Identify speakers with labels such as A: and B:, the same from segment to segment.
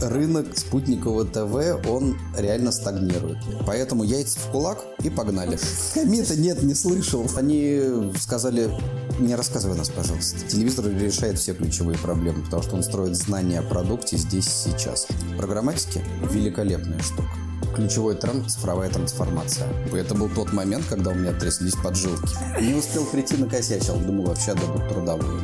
A: рынок спутникового ТВ, он реально стагнирует. Поэтому яйца в кулак и погнали. Комита нет, не слышал. Они сказали, не рассказывай нас, пожалуйста. Телевизор решает все ключевые проблемы, потому что он строит знания о продукте здесь и сейчас. Программатики – великолепная штука ключевой тренд – цифровая трансформация. Это был тот момент, когда у меня тряслись поджилки. Не успел прийти, накосячил. Думал, вообще дадут трудовую.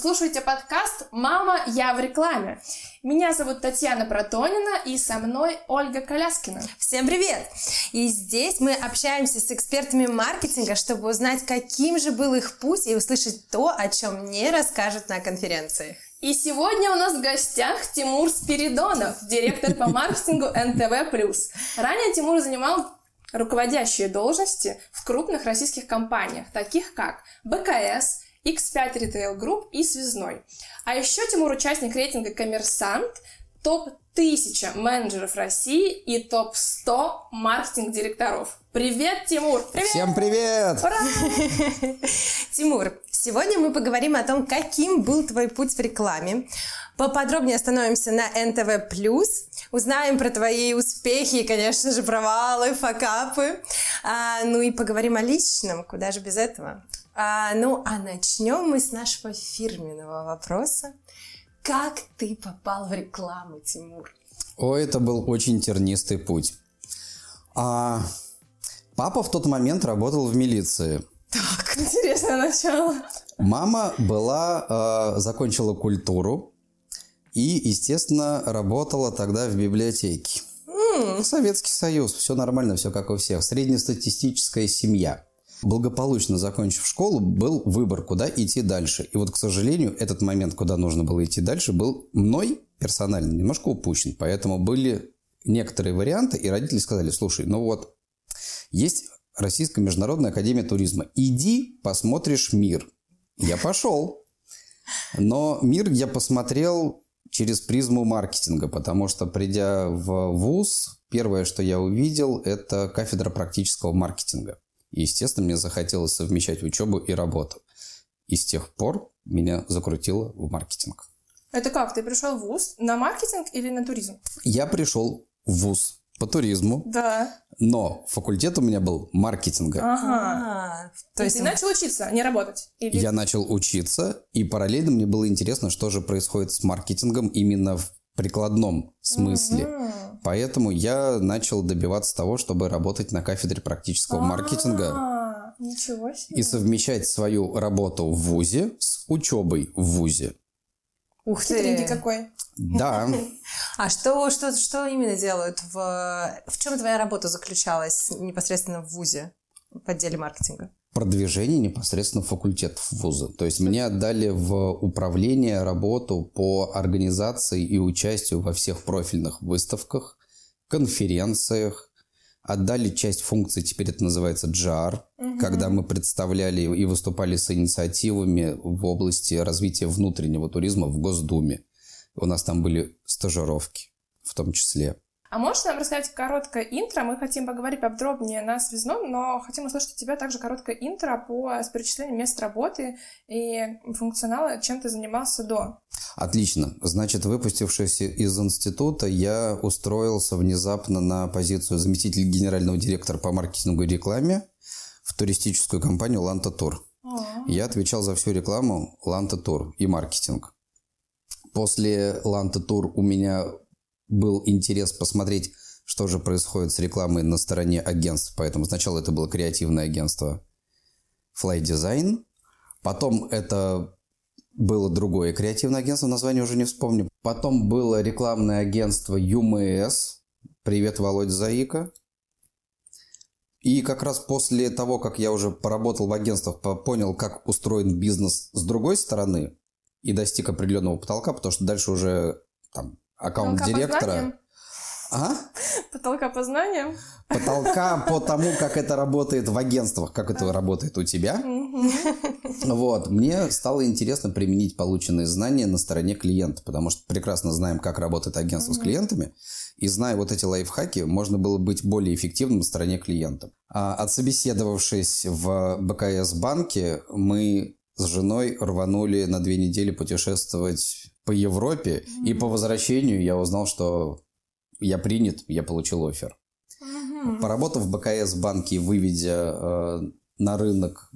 B: Слушаете подкаст «Мама, я в рекламе». Меня зовут Татьяна Протонина и со мной Ольга Коляскина.
C: Всем привет! И здесь мы общаемся с экспертами маркетинга, чтобы узнать, каким же был их путь и услышать то, о чем не расскажут на конференции.
B: И сегодня у нас в гостях Тимур Спиридонов, директор по маркетингу НТВ+. Ранее Тимур занимал руководящие должности в крупных российских компаниях, таких как БКС, X5 Retail Group и Связной. А еще Тимур участник рейтинга «Коммерсант», топ-1000 менеджеров России и топ-100 маркетинг-директоров. Привет, Тимур!
A: Привет! Всем привет! Ура!
C: Тимур, сегодня мы поговорим о том, каким был твой путь в рекламе. Поподробнее остановимся на НТВ+, узнаем про твои успехи и, конечно же, провалы, факапы. А, ну и поговорим о личном, куда же без этого. А, ну, а начнем мы с нашего фирменного вопроса. Как ты попал в рекламу, Тимур?
A: О, это был очень тернистый путь. А, папа в тот момент работал в милиции.
B: Так, интересное начало.
A: Мама была, э, закончила культуру и, естественно, работала тогда в библиотеке. Mm. Советский Союз, все нормально, все как у всех. Среднестатистическая семья благополучно закончив школу, был выбор, куда идти дальше. И вот, к сожалению, этот момент, куда нужно было идти дальше, был мной персонально немножко упущен. Поэтому были некоторые варианты, и родители сказали, слушай, ну вот, есть Российская международная академия туризма. Иди, посмотришь мир. Я пошел. Но мир я посмотрел через призму маркетинга, потому что, придя в ВУЗ, первое, что я увидел, это кафедра практического маркетинга. И, естественно, мне захотелось совмещать учебу и работу. И с тех пор меня закрутило в маркетинг.
B: Это как? Ты пришел в ВУЗ на маркетинг или на туризм?
A: Я пришел в ВУЗ по туризму.
B: Да.
A: Но факультет у меня был маркетинга.
B: Ага. То есть ты начал учиться, а не работать?
A: Или... Я начал учиться, и параллельно мне было интересно, что же происходит с маркетингом именно в прикладном смысле. Угу. Поэтому я начал добиваться того, чтобы работать на кафедре практического маркетинга.
B: А, ничего себе.
A: И совмечать свою работу в ВУЗе с учебой в ВУЗе.
B: Ух ты! какой.
A: Да.
C: А что, что, что именно делают? В, в чем твоя работа заключалась непосредственно в ВУЗе в отделе маркетинга?
A: Продвижение непосредственно факультетов вуза. То есть мне отдали в управление работу по организации и участию во всех профильных выставках, конференциях, отдали часть функций, теперь это называется GR, угу. когда мы представляли и выступали с инициативами в области развития внутреннего туризма в Госдуме. У нас там были стажировки в том числе.
B: А можешь нам рассказать короткое интро? Мы хотим поговорить подробнее на связном, но хотим услышать от тебя также короткое интро по с перечислением мест работы и функционала, чем ты занимался до.
A: Отлично. Значит, выпустившись из института, я устроился внезапно на позицию заместителя генерального директора по маркетингу и рекламе в туристическую компанию «Ланта Тур». Я отвечал за всю рекламу «Ланта Тур» и маркетинг. После «Ланта Тур» у меня был интерес посмотреть, что же происходит с рекламой на стороне агентств. Поэтому сначала это было креативное агентство Fly Design. Потом это было другое креативное агентство, название уже не вспомню. Потом было рекламное агентство ЮМС. Привет, Володь Заика. И как раз после того, как я уже поработал в агентствах, понял, как устроен бизнес с другой стороны и достиг определенного потолка, потому что дальше уже там аккаунт директора.
B: А? Потолка по знаниям.
A: Потолка по тому, как это работает в агентствах, как это работает у тебя. Вот. Мне стало интересно применить полученные знания на стороне клиента, потому что прекрасно знаем, как работает агентство с клиентами. И зная вот эти лайфхаки, можно было быть более эффективным на стороне клиента. А отсобеседовавшись в БКС банке, мы с женой рванули на две недели путешествовать по Европе, mm-hmm. и по возвращению я узнал, что я принят, я получил офер. Mm-hmm. Поработав в БКС банке, выведя э, на рынок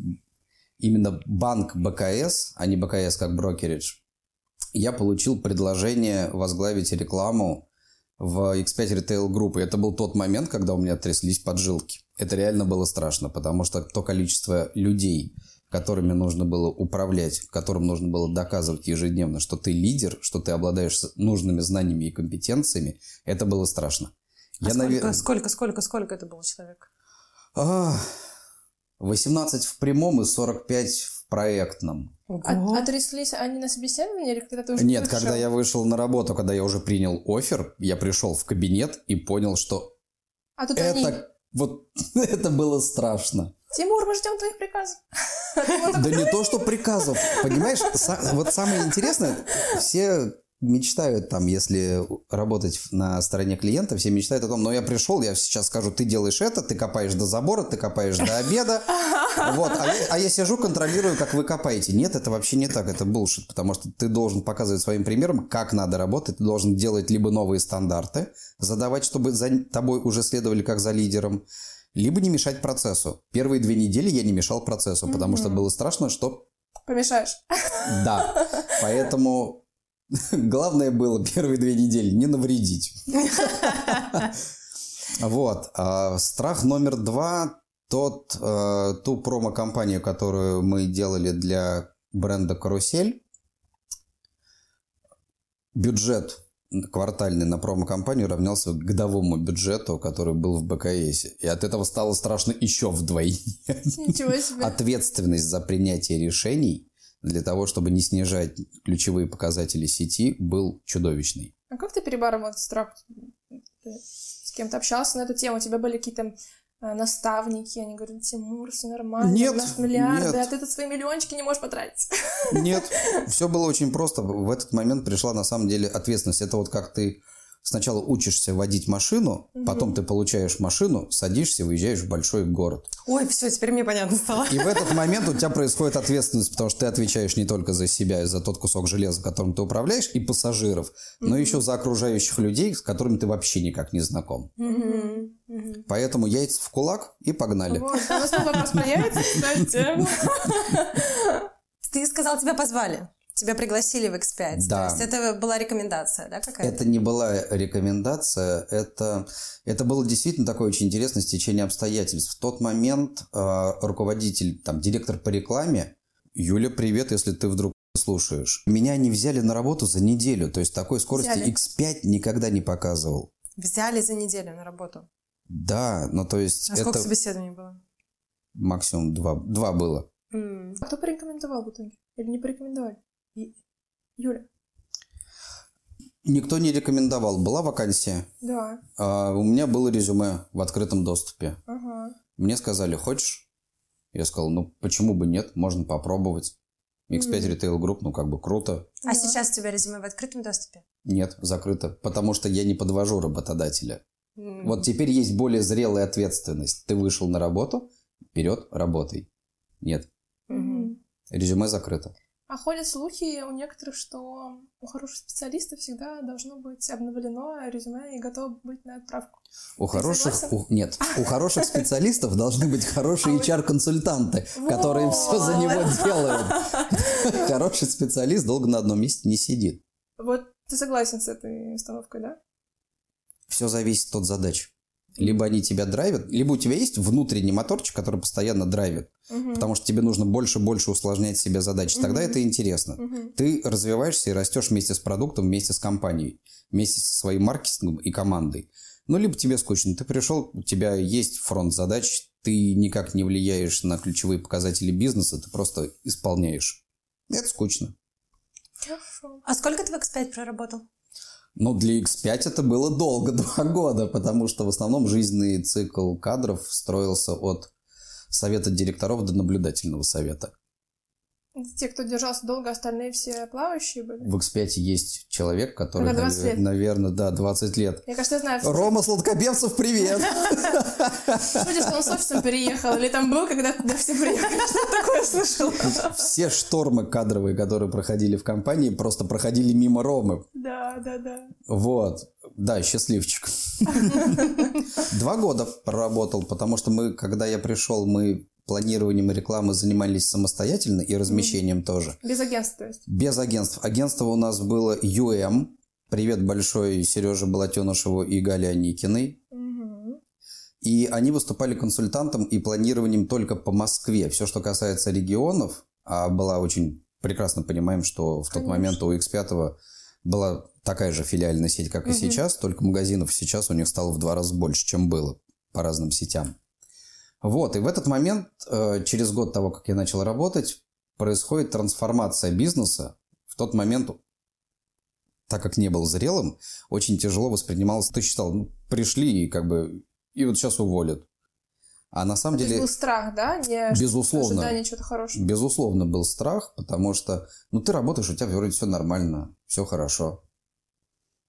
A: именно банк БКС, а не БКС как брокеридж, я получил предложение возглавить рекламу в X5 Retail Group. И это был тот момент, когда у меня тряслись поджилки. Это реально было страшно, потому что то количество людей, которыми нужно было управлять, которым нужно было доказывать ежедневно, что ты лидер, что ты обладаешь нужными знаниями и компетенциями, это было страшно.
C: А Я сколько, навер... сколько, сколько, сколько это было человек?
A: А, 18 в прямом и 45 в проектном.
B: А, отряслись они на собеседовании или когда ты уже
A: Нет, вышел? когда я вышел на работу, когда я уже принял офер, я пришел в кабинет и понял, что
B: а тут
A: это
B: они...
A: вот это было страшно.
B: Тимур, мы ждем твоих приказов.
A: Да не то, что приказов. Понимаешь, вот самое интересное, все мечтают там, если работать на стороне клиента, все мечтают о том, ну я пришел, я сейчас скажу, ты делаешь это, ты копаешь до забора, ты копаешь до обеда, вот, а я, а я сижу, контролирую, как вы копаете. Нет, это вообще не так, это булшит, потому что ты должен показывать своим примером, как надо работать, ты должен делать либо новые стандарты, задавать, чтобы за тобой уже следовали как за лидером, либо не мешать процессу. Первые две недели я не мешал процессу, потому что было страшно, что...
B: Помешаешь.
A: Да, поэтому главное было первые две недели не навредить. Вот. А страх номер два тот, э, ту промо-компанию, которую мы делали для бренда «Карусель», бюджет квартальный на промо-компанию равнялся годовому бюджету, который был в БКС. И от этого стало страшно еще вдвойне.
B: Ничего себе.
A: Ответственность за принятие решений для того, чтобы не снижать ключевые показатели сети, был чудовищный.
B: А как ты перебарывал этот страх? Ты с кем-то общался на эту тему? У тебя были какие-то наставники, они говорят, Тимур, все нормально,
A: нет,
B: у нас миллиарды,
A: нет.
B: а ты тут свои миллиончики не можешь потратить.
A: Нет, все было очень просто. В этот момент пришла на самом деле ответственность. Это вот как ты сначала учишься водить машину, угу. потом ты получаешь машину, садишься, выезжаешь в большой город.
C: Ой, все, теперь мне понятно стало.
A: И в этот момент у тебя происходит ответственность, потому что ты отвечаешь не только за себя и за тот кусок железа, которым ты управляешь, и пассажиров, угу. но еще за окружающих людей, с которыми ты вообще никак не знаком. Угу. Угу. Поэтому яйца в кулак и погнали.
B: Вот, у нас вопрос про яйца, кстати.
C: Ты сказал, тебя позвали. Тебя пригласили в X5.
A: Да.
C: То есть это была рекомендация, да, какая-то?
A: Это не была рекомендация, это, это было действительно такое очень интересное стечение обстоятельств. В тот момент э, руководитель, там, директор по рекламе, Юля, привет, если ты вдруг слушаешь. Меня не взяли на работу за неделю, то есть такой скорости взяли. X5 никогда не показывал.
C: Взяли за неделю на работу?
A: Да, ну то есть...
C: А это... сколько собеседований было?
A: Максимум два, два было.
B: А кто порекомендовал в итоге? Или не порекомендовали? Юля.
A: Никто не рекомендовал. Была вакансия.
B: Да.
A: А, у меня было резюме в открытом доступе.
B: Ага.
A: Мне сказали, хочешь? Я сказал, ну почему бы нет, можно попробовать. X5 mm. Retail Group, ну как бы круто.
C: А да. сейчас у тебя резюме в открытом доступе?
A: Нет, закрыто. Потому что я не подвожу работодателя. Mm. Вот теперь есть более зрелая ответственность. Ты вышел на работу, вперед, работай. Нет.
B: Mm-hmm.
A: Резюме закрыто.
B: А ходят слухи у некоторых, что у хороших специалистов всегда должно быть обновлено резюме и готово быть на отправку.
A: У Ты хороших... У, нет, у хороших специалистов должны быть хорошие HR-консультанты, которые все за него делают. Хороший специалист долго на одном месте не сидит.
B: Вот ты согласен с этой установкой, да?
A: Все зависит от задач. Либо они тебя драйвят, либо у тебя есть внутренний моторчик, который постоянно драйвит. Угу. Потому что тебе нужно больше-больше усложнять себе задачи. Тогда угу. это интересно. Угу. Ты развиваешься и растешь вместе с продуктом, вместе с компанией, вместе со своим маркетингом и командой. Ну, либо тебе скучно. Ты пришел, у тебя есть фронт задач, ты никак не влияешь на ключевые показатели бизнеса, ты просто исполняешь. Это скучно.
B: Хорошо.
C: А сколько ты в X5 проработал?
A: Ну, для X5 это было долго, два года, потому что в основном жизненный цикл кадров строился от совета директоров до наблюдательного совета.
B: Те, кто держался долго, остальные все плавающие были.
A: В X5 есть человек, который,
B: Когда 20 лет.
A: наверное, да, 20 лет.
B: Мне кажется, я знаю,
A: Рома Сладкопевцев, привет!
B: Судя, что он с офисом переехал, или там был, когда туда все приехали, что такое слышал.
A: Все штормы кадровые, которые проходили в компании, просто проходили мимо Ромы.
B: Да, да, да.
A: Вот. Да, счастливчик. Два года проработал, потому что мы, когда я пришел, мы планированием рекламы занимались самостоятельно и размещением тоже.
B: Без агентства, то есть.
A: Без агентств. Агентство у нас было UM. Привет большой Сереже Балатенышеву и Гале Аникиной. И они выступали консультантом и планированием только по Москве. Все, что касается регионов, а была очень прекрасно понимаем, что в тот
B: Конечно.
A: момент у X5 была такая же филиальная сеть, как и
B: Мгм.
A: сейчас, только магазинов сейчас у них стало в два раза больше, чем было по разным сетям. Вот, и в этот момент, э, через год того, как я начал работать, происходит трансформация бизнеса. В тот момент, так как не был зрелым, очень тяжело воспринималось. Ты считал, ну, пришли и как бы, и вот сейчас уволят. А на самом
B: То
A: деле,
B: был страх, да? Не
A: безусловно,
B: ожидание чего-то хорошего.
A: безусловно был страх, потому что, ну, ты работаешь, у тебя вроде все нормально, все хорошо.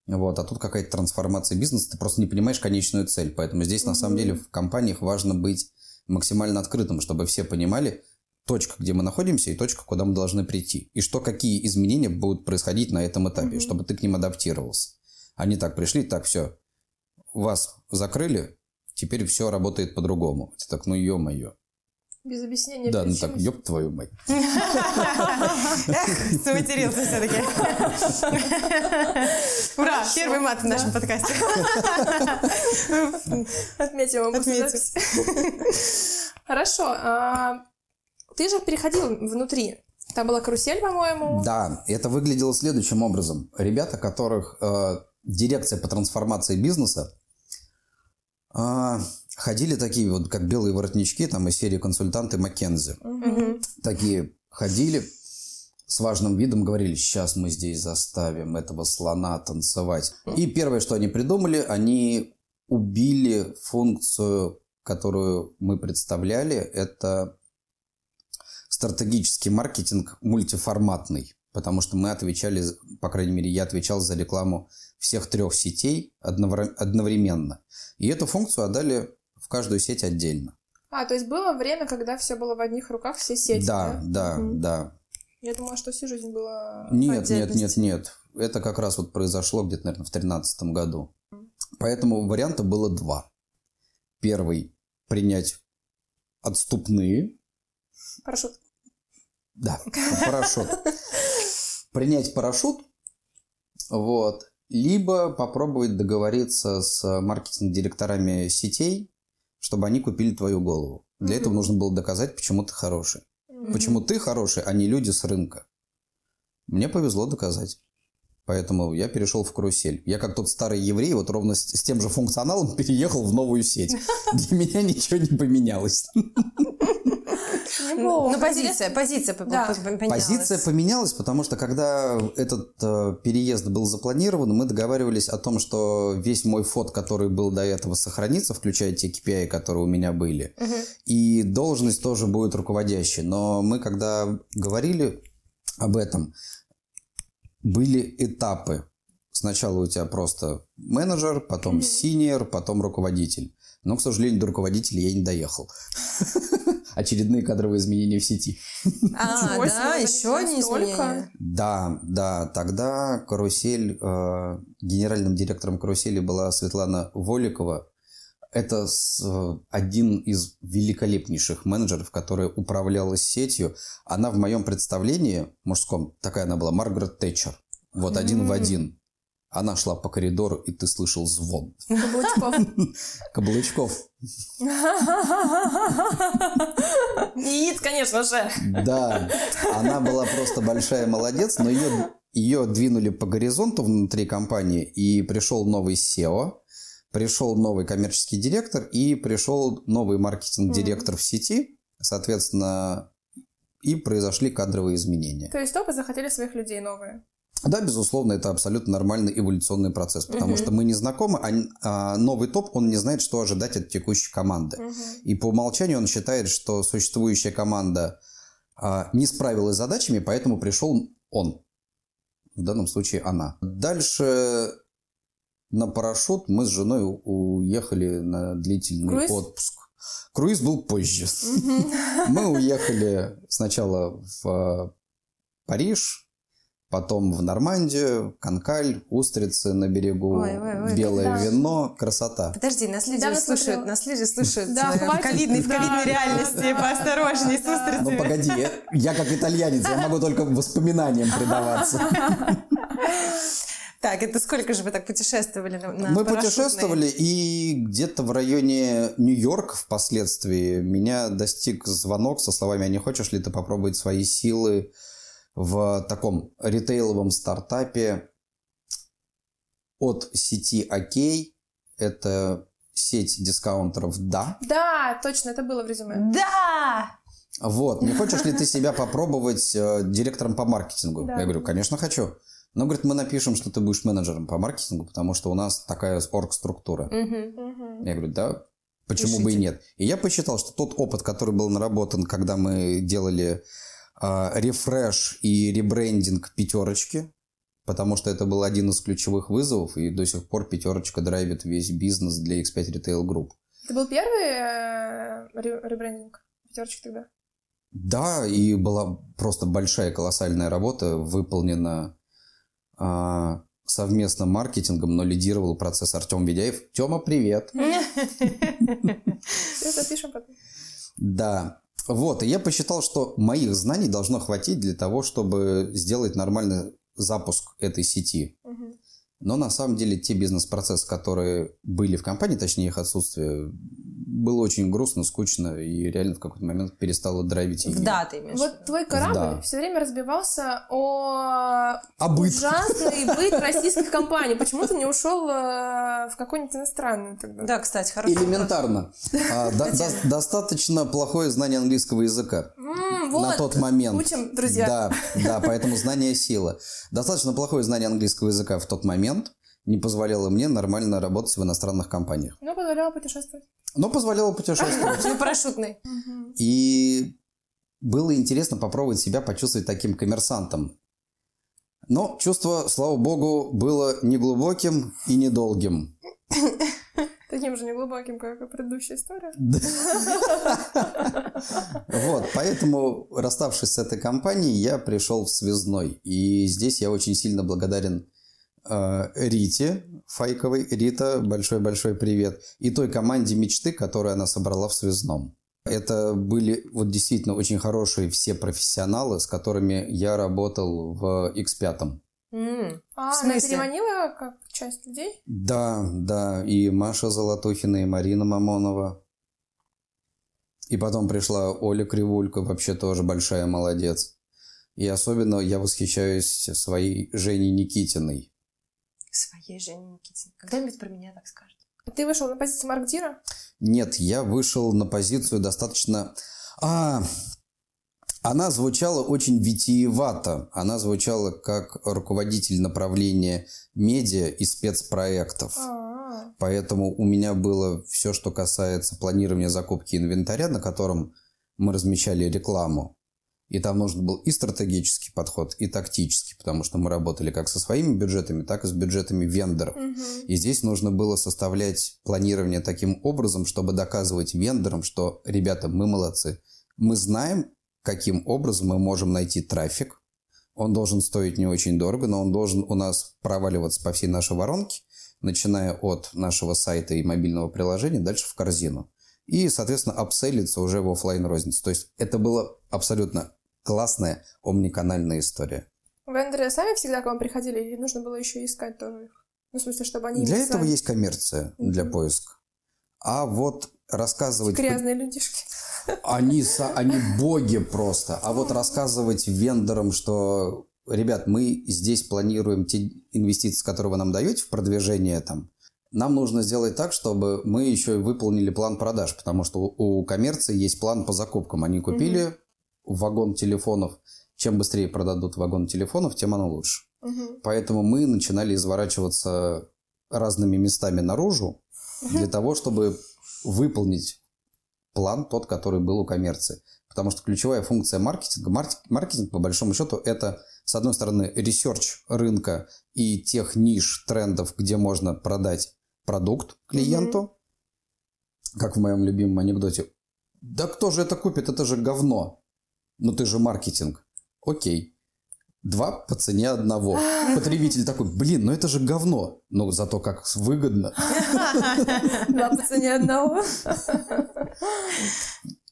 A: Вот, а тут какая-то трансформация бизнеса, ты просто не понимаешь конечную цель. Поэтому здесь, на самом деле, в компаниях важно быть максимально открытым, чтобы все понимали точка, где мы находимся, и точка, куда мы должны прийти. И что, какие изменения будут происходить на этом этапе,
B: Мгм.
A: чтобы ты к ним адаптировался. Они так пришли, так, все, вас закрыли, теперь все работает по-другому. Ты так, ну, ё-моё.
B: Без объяснения.
A: Да, ну так, ёб твою мать.
C: Эх, заматерился все-таки. Ура,
B: Хорошо.
C: первый мат в нашем подкасте.
B: Отметим его после
C: Отметим.
B: записи. Хорошо. а, Ты же переходил внутри. Там была карусель, по-моему.
A: Да, это выглядело следующим образом. Ребята, которых э, дирекция по трансформации бизнеса э, ходили такие вот, как белые воротнички, там из серии консультанты Маккензи.
B: Мгм.
A: Такие ходили с важным видом, говорили, сейчас мы здесь заставим этого слона танцевать. И первое, что они придумали, они убили функцию, которую мы представляли, это стратегический маркетинг мультиформатный, потому что мы отвечали, по крайней мере, я отвечал за рекламу всех трех сетей одновре- одновременно. И эту функцию отдали в каждую сеть отдельно.
B: А, то есть было время, когда все было в одних руках, все сети,
A: да, да,
B: Мгм.
A: да.
B: Я думала, что всю жизнь было...
A: Нет, нет, нет, нет. Это как раз вот произошло где-то, наверное, в тринадцатом году. Поэтому варианта было два. Первый – принять отступные,
B: Парашют.
A: да, парашют. Принять парашют, вот, либо попробовать договориться с маркетинг-директорами сетей, чтобы они купили твою голову. Для
B: Мгм.
A: этого нужно было доказать, почему ты хороший.
B: Мгм.
A: Почему ты хороший, а не люди с рынка? Мне повезло доказать. Поэтому я перешел в карусель. Я как тот старый еврей, вот ровно с, с тем же функционалом переехал в новую сеть. Для меня ничего не поменялось.
B: Неплохо.
C: Ну, позиция, позиция поменялась.
A: Позиция поменялась, потому что когда этот э, переезд был запланирован, мы договаривались о том, что весь мой фот, который был до этого, сохранится, включая те KPI, которые у меня были. И должность тоже будет руководящей. Но мы, когда говорили об этом, были этапы. Сначала у тебя просто менеджер, потом синьор, потом руководитель. Но, к сожалению, до руководителя я не доехал. Очередные кадровые изменения в сети.
C: А, да, еще не изменения.
A: Да, да, тогда карусель, э, генеральным директором карусели была Светлана Воликова. Это э, один из великолепнейших менеджеров, которая управляла сетью. Она в моем представлении мужском, такая она была, Маргарет Тэтчер. Вот один в один. Она шла по коридору, и ты слышал звон
B: Каблучков.
A: каблучков.
B: Яиц, конечно же.
A: Да, она была просто большая молодец, но ее, ее двинули по горизонту внутри компании, и пришел новый SEO, пришел новый коммерческий директор, и пришел новый маркетинг-директор в сети, соответственно, и произошли кадровые изменения.
B: То есть топы захотели своих людей новые.
A: Да, безусловно, это абсолютно нормальный эволюционный процесс, потому
B: Мгм.
A: что мы не знакомы, а, а новый топ, он не знает, что ожидать от текущей команды.
B: Мгм.
A: И по умолчанию он считает, что существующая команда а, не справилась с задачами, поэтому пришел он. В данном случае она. Дальше на парашют мы с женой уехали на длительный
B: Круиз?
A: отпуск. Круиз был позже. Мы уехали сначала в Париж, потом в Нормандию, Канкаль, устрицы на берегу,
C: Ой, ой, ой,
A: белое
B: да.
A: вино, красота.
C: Подожди, нас люди
B: Недавно
C: слушают,
B: смотрела.
C: нас люди слушают
B: Да,
C: э, в ковидной, в
B: Да,
C: ковидной
B: да,
C: реальности,
B: да.
C: поосторожней с
B: Да.
C: устрицами.
A: Ну погоди, я, я как итальянец, я могу только воспоминаниям предаваться.
C: Так, это сколько же вы так путешествовали на, на
A: Мы
C: парашютной?
A: путешествовали, и где-то в районе Нью-Йорка впоследствии меня достиг звонок со словами «А не хочешь ли ты попробовать свои силы в таком ритейловом стартапе от сети «Окей». Это сеть дискаунтеров «Да».
B: Да, точно, это было в резюме.
C: Да!
A: Вот, не хочешь ли ты себя попробовать э, директором по маркетингу?
B: Да.
A: Я говорю, конечно, хочу. Но, говорит, мы напишем, что ты будешь менеджером по маркетингу, потому что у нас такая орг-структура.
C: Мгм.
B: Мгм.
A: Я говорю, да, почему бы и
C: Пишите.
A: нет. И я посчитал, что тот опыт, который был наработан, когда мы делали рефреш и ребрендинг пятерочки, потому что это был один из ключевых вызовов, и до сих пор пятерочка драйвит весь бизнес для X5 Retail Group.
B: Это был первый э, ре- ребрендинг? Пятерочки тогда?
A: Да, и была просто большая колоссальная работа, выполнена а, совместным маркетингом, но лидировал процесс Артем Ведяев. Тема, привет!
B: Все запишем потом.
A: Да. Вот, и я посчитал, что моих знаний должно хватить для того, чтобы сделать нормальный запуск этой сети. Но на самом деле те бизнес-процессы, которые были в компании, точнее их отсутствие, было очень грустно, скучно и реально в какой-то момент перестало драйвить
C: В
A: идею.
C: да, ты имеешь.
B: Вот твой корабль
A: Да.
B: все время разбивался о
A: А быт?
B: ужасный быт российских компаний. Почему ты не ушел э, в какую-нибудь иностранную тогда?
C: Да, кстати, хороший вопрос.
A: Элементарно. А, до- до- достаточно плохое знание английского языка. На тот момент.
B: Учим, друзья.
A: Да, да, поэтому знание сила. Достаточно плохое знание английского языка в тот момент не позволяло мне нормально работать в иностранных компаниях.
B: Но позволяла путешествовать.
A: Но позволяло путешествовать.
C: На парашютной.
A: И было интересно попробовать себя почувствовать таким коммерсантом. Но чувство, слава богу, было неглубоким и недолгим.
B: Таким же неглубоким, как и предыдущая история.
A: Вот, поэтому, расставшись с этой компанией, я пришел в связной. И здесь я очень сильно благодарен Рите Файковой. Рита, большой-большой привет. И той команде мечты, которую она собрала в связном. Это были вот действительно очень хорошие все профессионалы, с которыми я работал в X5.
C: М,
B: А,
C: В
B: она
C: смысле?
B: переманила как часть людей?
A: Да, да, и Маша Золотухина, и Марина Мамонова. И потом пришла Оля Кривулька, вообще тоже большая молодец. И особенно я восхищаюсь своей Женей Никитиной.
C: Своей Жене Никитиной. Когда-нибудь про меня так скажет.
B: Ты вышел на позицию маркдира?
A: Нет, я вышел на позицию достаточно... А, она звучала очень витиевато. Она звучала как руководитель направления медиа и спецпроектов.
B: А,
A: Поэтому у меня было все, что касается планирования закупки инвентаря, на котором мы размещали рекламу. И там нужен был и стратегический подход, и тактический, потому что мы работали как со своими бюджетами, так и с бюджетами вендоров.
B: мгм.
A: И здесь нужно было составлять планирование таким образом, чтобы доказывать вендорам, что, ребята, мы молодцы. Мы знаем, каким образом мы можем найти трафик. Он должен стоить не очень дорого, но он должен у нас проваливаться по всей нашей воронке, начиная от нашего сайта и мобильного приложения, дальше в корзину. И, соответственно, апселлиться уже в офлайн розницу. То есть это была абсолютно классная омниканальная история.
B: Вендоры сами всегда к вам приходили, или нужно было еще искать тоже их? Ну, в смысле, чтобы они...
A: Для этого
B: сами-
A: есть коммерция, для
B: Мгм.
A: поиска. А вот рассказывать...
B: Грязные людишки.
A: Они, они боги просто. А вот рассказывать вендорам, что, ребят, мы здесь планируем те инвестиции, которые вы нам даете в продвижение там, нам нужно сделать так, чтобы мы еще и выполнили план продаж, потому что у у коммерции есть план по закупкам. Они купили вагон телефонов. Чем быстрее продадут вагон телефонов, тем оно лучше.
B: Мгм.
A: Поэтому мы начинали изворачиваться разными местами наружу для того, чтобы выполнить план тот, который был у коммерции. Потому что ключевая функция маркетинга, маркетинг, по большому счету, это, с одной стороны, research рынка и тех ниш, трендов, где можно продать продукт клиенту, mm-hmm. как в моем любимом анекдоте. Да кто же это купит? Это же говно. Ну ты же маркетинг. Окей. Два по цене одного. Потребитель такой, блин, ну это же говно. Ну зато как выгодно.
B: Два по цене одного.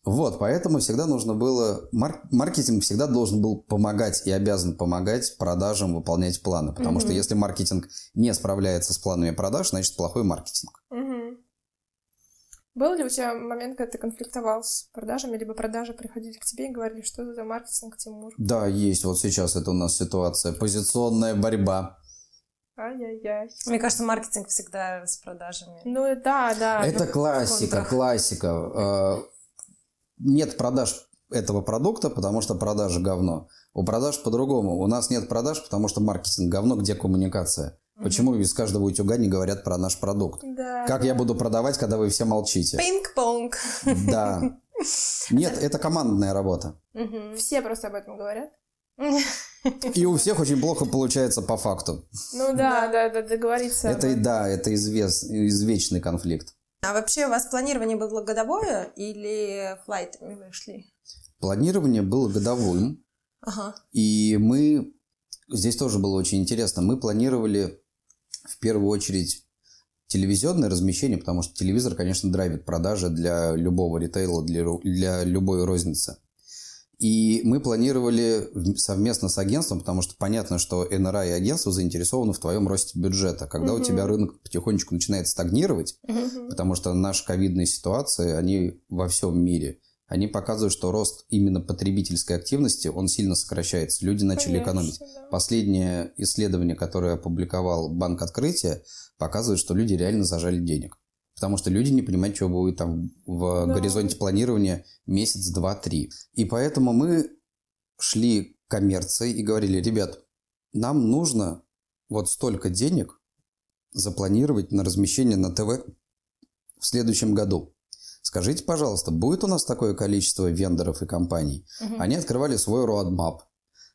A: Вот, поэтому всегда нужно было... Маркетинг всегда должен был помогать и обязан помогать продажам выполнять планы. Потому mm-hmm. что если маркетинг не справляется с планами продаж, значит плохой маркетинг.
B: Mm-hmm. Был ли у тебя момент, когда ты конфликтовал с продажами, либо продажи приходили к тебе и говорили, что это за маркетинг, Тимур?
A: Да, есть. Вот сейчас это у нас ситуация. Позиционная борьба.
B: Ай-яй-яй.
C: Мне кажется, маркетинг всегда с продажами.
B: Ну да, да.
A: Это классика, классика а, нет продаж этого продукта, потому что продажи говно. У продаж по-другому. У нас нет продаж, потому что маркетинг говно, где коммуникация. Почему из каждого утюга не говорят про наш продукт?
B: Да.
A: Как я буду продавать, когда вы все молчите?
C: Пинг-понг.
A: Да. Нет, это командная работа.
B: Все просто об этом говорят.
A: И у всех очень плохо получается по факту.
B: Ну да, да, да, договориться.
A: Это и да, это извест, извечный конфликт.
C: А вообще у вас планирование было годовое или флайтами вы шли?
A: Планирование было годовым.
C: Ага.
A: И мы... Здесь тоже было очень интересно. Мы планировали в первую очередь телевизионное размещение, потому что телевизор, конечно, драйвит продажи для любого ритейла, для, для любой розницы. И мы планировали совместно с агентством, потому что понятно, что НРА и агентство заинтересованы в твоем росте бюджета. Когда угу. у тебя рынок потихонечку начинает стагнировать, угу. потому что наши ковидные ситуации, они во всем мире, они показывают, что рост именно потребительской активности, он сильно сокращается. Люди начали Конечно, экономить. Да. Последнее исследование, которое опубликовал Банк Открытия, показывает, что люди реально зажали денег. Потому что люди не понимают, что будет там в да. горизонте планирования месяц, два, три. И поэтому мы шли к коммерции и говорили, ребят, нам нужно вот столько денег запланировать на размещение на ТВ в следующем году. Скажите, пожалуйста, будет у нас такое количество вендоров и компаний? Угу. Они открывали свой roadmap,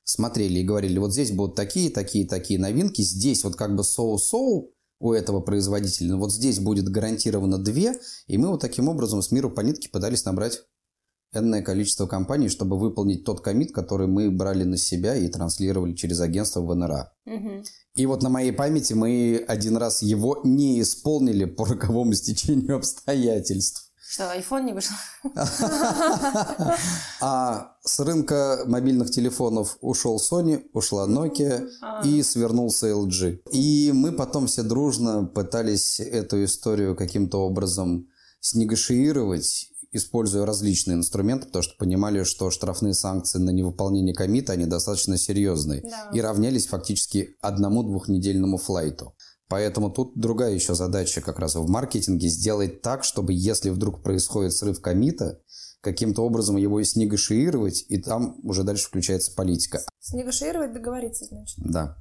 A: смотрели и говорили, вот здесь будут такие, такие, такие новинки, здесь вот как бы соу-соу, у этого производителя. Но вот здесь будет гарантированно две, и мы вот таким образом с миру по нитке пытались набрать энное количество компаний, чтобы выполнить тот комит, который мы брали на себя и транслировали через агентство ВНРА.
B: Угу.
A: И вот на моей памяти мы один раз его не исполнили по роковому стечению обстоятельств.
C: Что, iPhone не вышел?
A: А с рынка мобильных телефонов ушел Sony, ушла Nokia а. и свернулся LG. И мы потом все дружно пытались эту историю каким-то образом снегошиировать, используя различные инструменты, потому что понимали, что штрафные санкции на невыполнение комита, они достаточно серьезные. Да. И равнялись фактически одному-двухнедельному флайту. Поэтому тут другая еще задача как раз в маркетинге сделать так, чтобы если вдруг происходит срыв комита, каким-то образом его снегошиировать, и там уже дальше включается политика.
B: Снегошиировать, договориться, значит?
A: Да.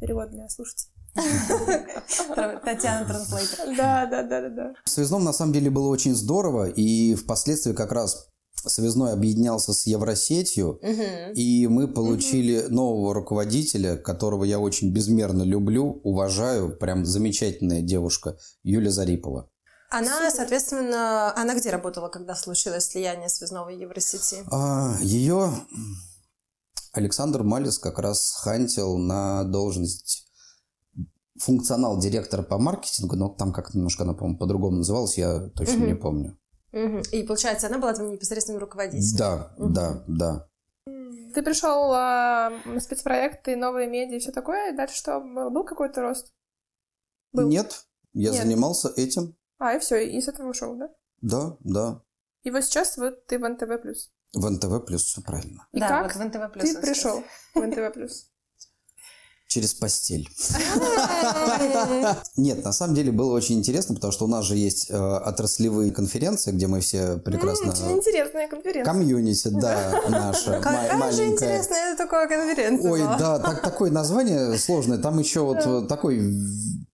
B: Перевод для слушателей.
C: Татьяна транслейтер.
B: Да, да, да, да, да.
A: В связном на самом деле было очень здорово, и впоследствии как раз Связной объединялся с Евросетью,
C: угу.
A: и мы получили угу. нового руководителя, которого я очень безмерно люблю, уважаю, прям замечательная девушка, Юлия Зарипова.
C: Она, соответственно, она где работала, когда случилось слияние связного Евросети?
A: А, ее Александр Малис как раз хантил на должность функционал директора по маркетингу, но там как-то немножко она, по-моему, по-другому называлась, я точно угу. не помню.
C: Угу. И получается, она была твоим непосредственным руководителем.
A: Да, угу. да, да.
B: Ты пришел а, спецпроекты, новые медиа и все такое, и дальше что? Был, был какой-то рост?
A: Был? Нет, я Нет. занимался этим.
B: А, и все, и с этого ушел, да?
A: Да, да.
B: И вот сейчас вот ты в НТВ+.
A: В НТВ+, все правильно.
B: И
C: да,
B: как
C: вот в НТВ+.
B: Ты пришел в НТВ+.
A: Через постель. Нет, на самом деле было очень интересно, потому что у нас же есть э, отраслевые конференции, где мы все прекрасно...
B: Очень интересная конференция.
A: Community, да, наша
C: Какая же интересная такая конференция
A: Ой, да, так, такое название сложное. Там еще вот такой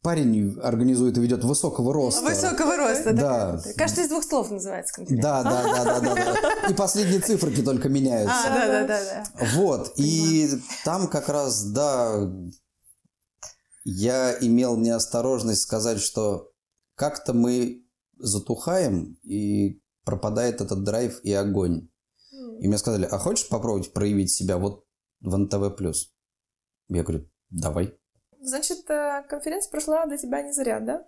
A: парень организует и ведет высокого роста.
C: Высокого роста,
A: Да.
C: да. Кажется, из двух слов называется конференция.
A: Да, да, да, да, да. И последние циферки только меняются.
C: А, да, да, да, да.
A: Вот, и там как раз, да, я имел неосторожность сказать, что как-то мы затухаем, и пропадает этот драйв и огонь. И мне сказали, а хочешь попробовать проявить себя вот в НТВ+. Я говорю, давай.
B: Значит, э, конференция прошла для тебя не зря, да?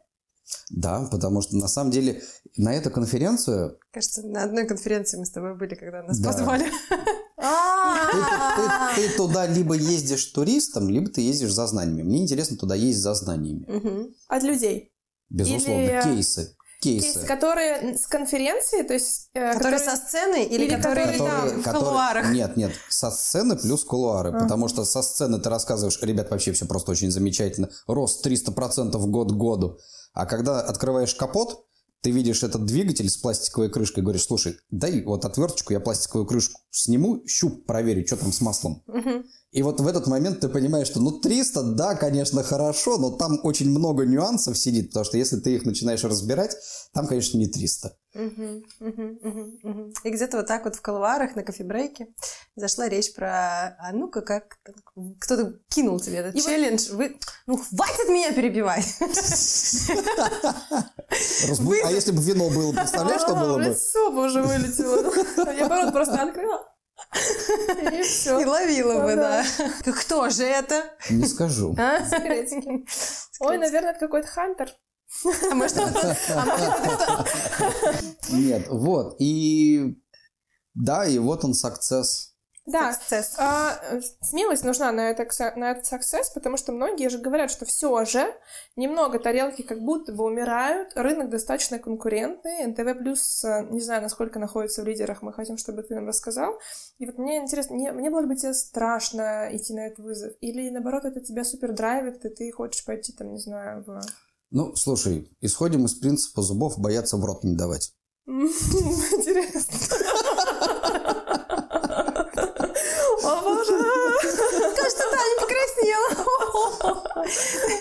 A: Да, потому что на самом деле на эту конференцию
C: Кажется, на одной конференции мы с тобой были, когда нас
A: Да.
C: позвали.
A: ты, ты- ты туда либо ездишь туристом, либо ты ездишь за знаниями. Мне интересно туда ездить за знаниями.
C: Мгм.
B: От людей.
A: Безусловно,
B: Или-
A: кейсы. Кейсы.
B: Кейс, которые с конференции, то есть... э,
C: Которые
B: которые-
C: со сцены или
B: Или
C: которые
B: которые-
C: там, в
A: которые-
C: кулуарах?
A: Нет, нет, со сцены плюс кулуары. Потому что со сцены ты рассказываешь, ребят, вообще все просто очень замечательно. Рост 300% год к году. А когда открываешь капот, ты видишь этот двигатель с пластиковой крышкой и говоришь, слушай, дай вот отверточку, я пластиковую крышку сниму, щуп проверю, что там с маслом.
C: Мгм.
A: И вот в этот момент ты понимаешь, что ну 300, да, конечно, хорошо, но там очень много нюансов сидит, потому что если ты их начинаешь разбирать, там, конечно, не 300.
C: Мгм, мгм, мгм, мгм. И где-то вот так вот в колварах на кофе-брейке зашла речь про, а ну-ка, как кто-то кинул тебе этот
B: И вот-
C: челлендж, вы, ну хватит меня перебивать.
A: А если бы вино было, представляешь, что было бы?
B: бы уже вылетело. Я порот просто открыла. И
C: ловила бы,
B: Ну
C: да. Кто же это?
A: Не скажу.
C: А?
B: Секретики. Ой, наверное, это какой-то хантер.
C: А может, это
A: Нет, вот. И да, и вот он success.
B: Да,
C: Success.
B: а, смелость нужна на, это, на этот success, потому что многие же говорят, что все же немного тарелки как будто бы умирают, рынок достаточно конкурентный, НТВ плюс, э, не знаю, насколько находится в лидерах, мы хотим, чтобы ты нам рассказал. И вот мне интересно, не, мне было бы тебе страшно идти на этот вызов? Или наоборот, это тебя супер драйвит, и ты хочешь пойти там, не знаю, в...
A: Ну, слушай, исходим из принципа зубов бояться в рот не давать.
B: Интересно. О, боже.
C: Кажется, Таня покраснела.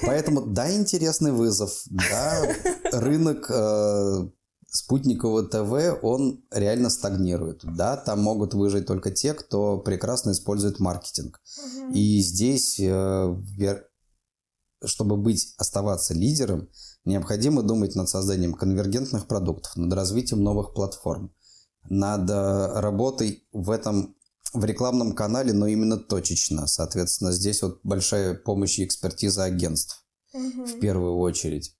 A: Поэтому, да, интересный вызов. Да, рынок э, спутникового ТВ, он реально стагнирует. Да, там могут выжить только те, кто прекрасно использует маркетинг. И здесь, э, чтобы быть, оставаться лидером, необходимо думать над созданием конвергентных продуктов, над развитием новых платформ, над э, работой в этом в рекламном канале, но именно точечно. Соответственно, здесь вот большая помощь и экспертиза агентств в первую очередь.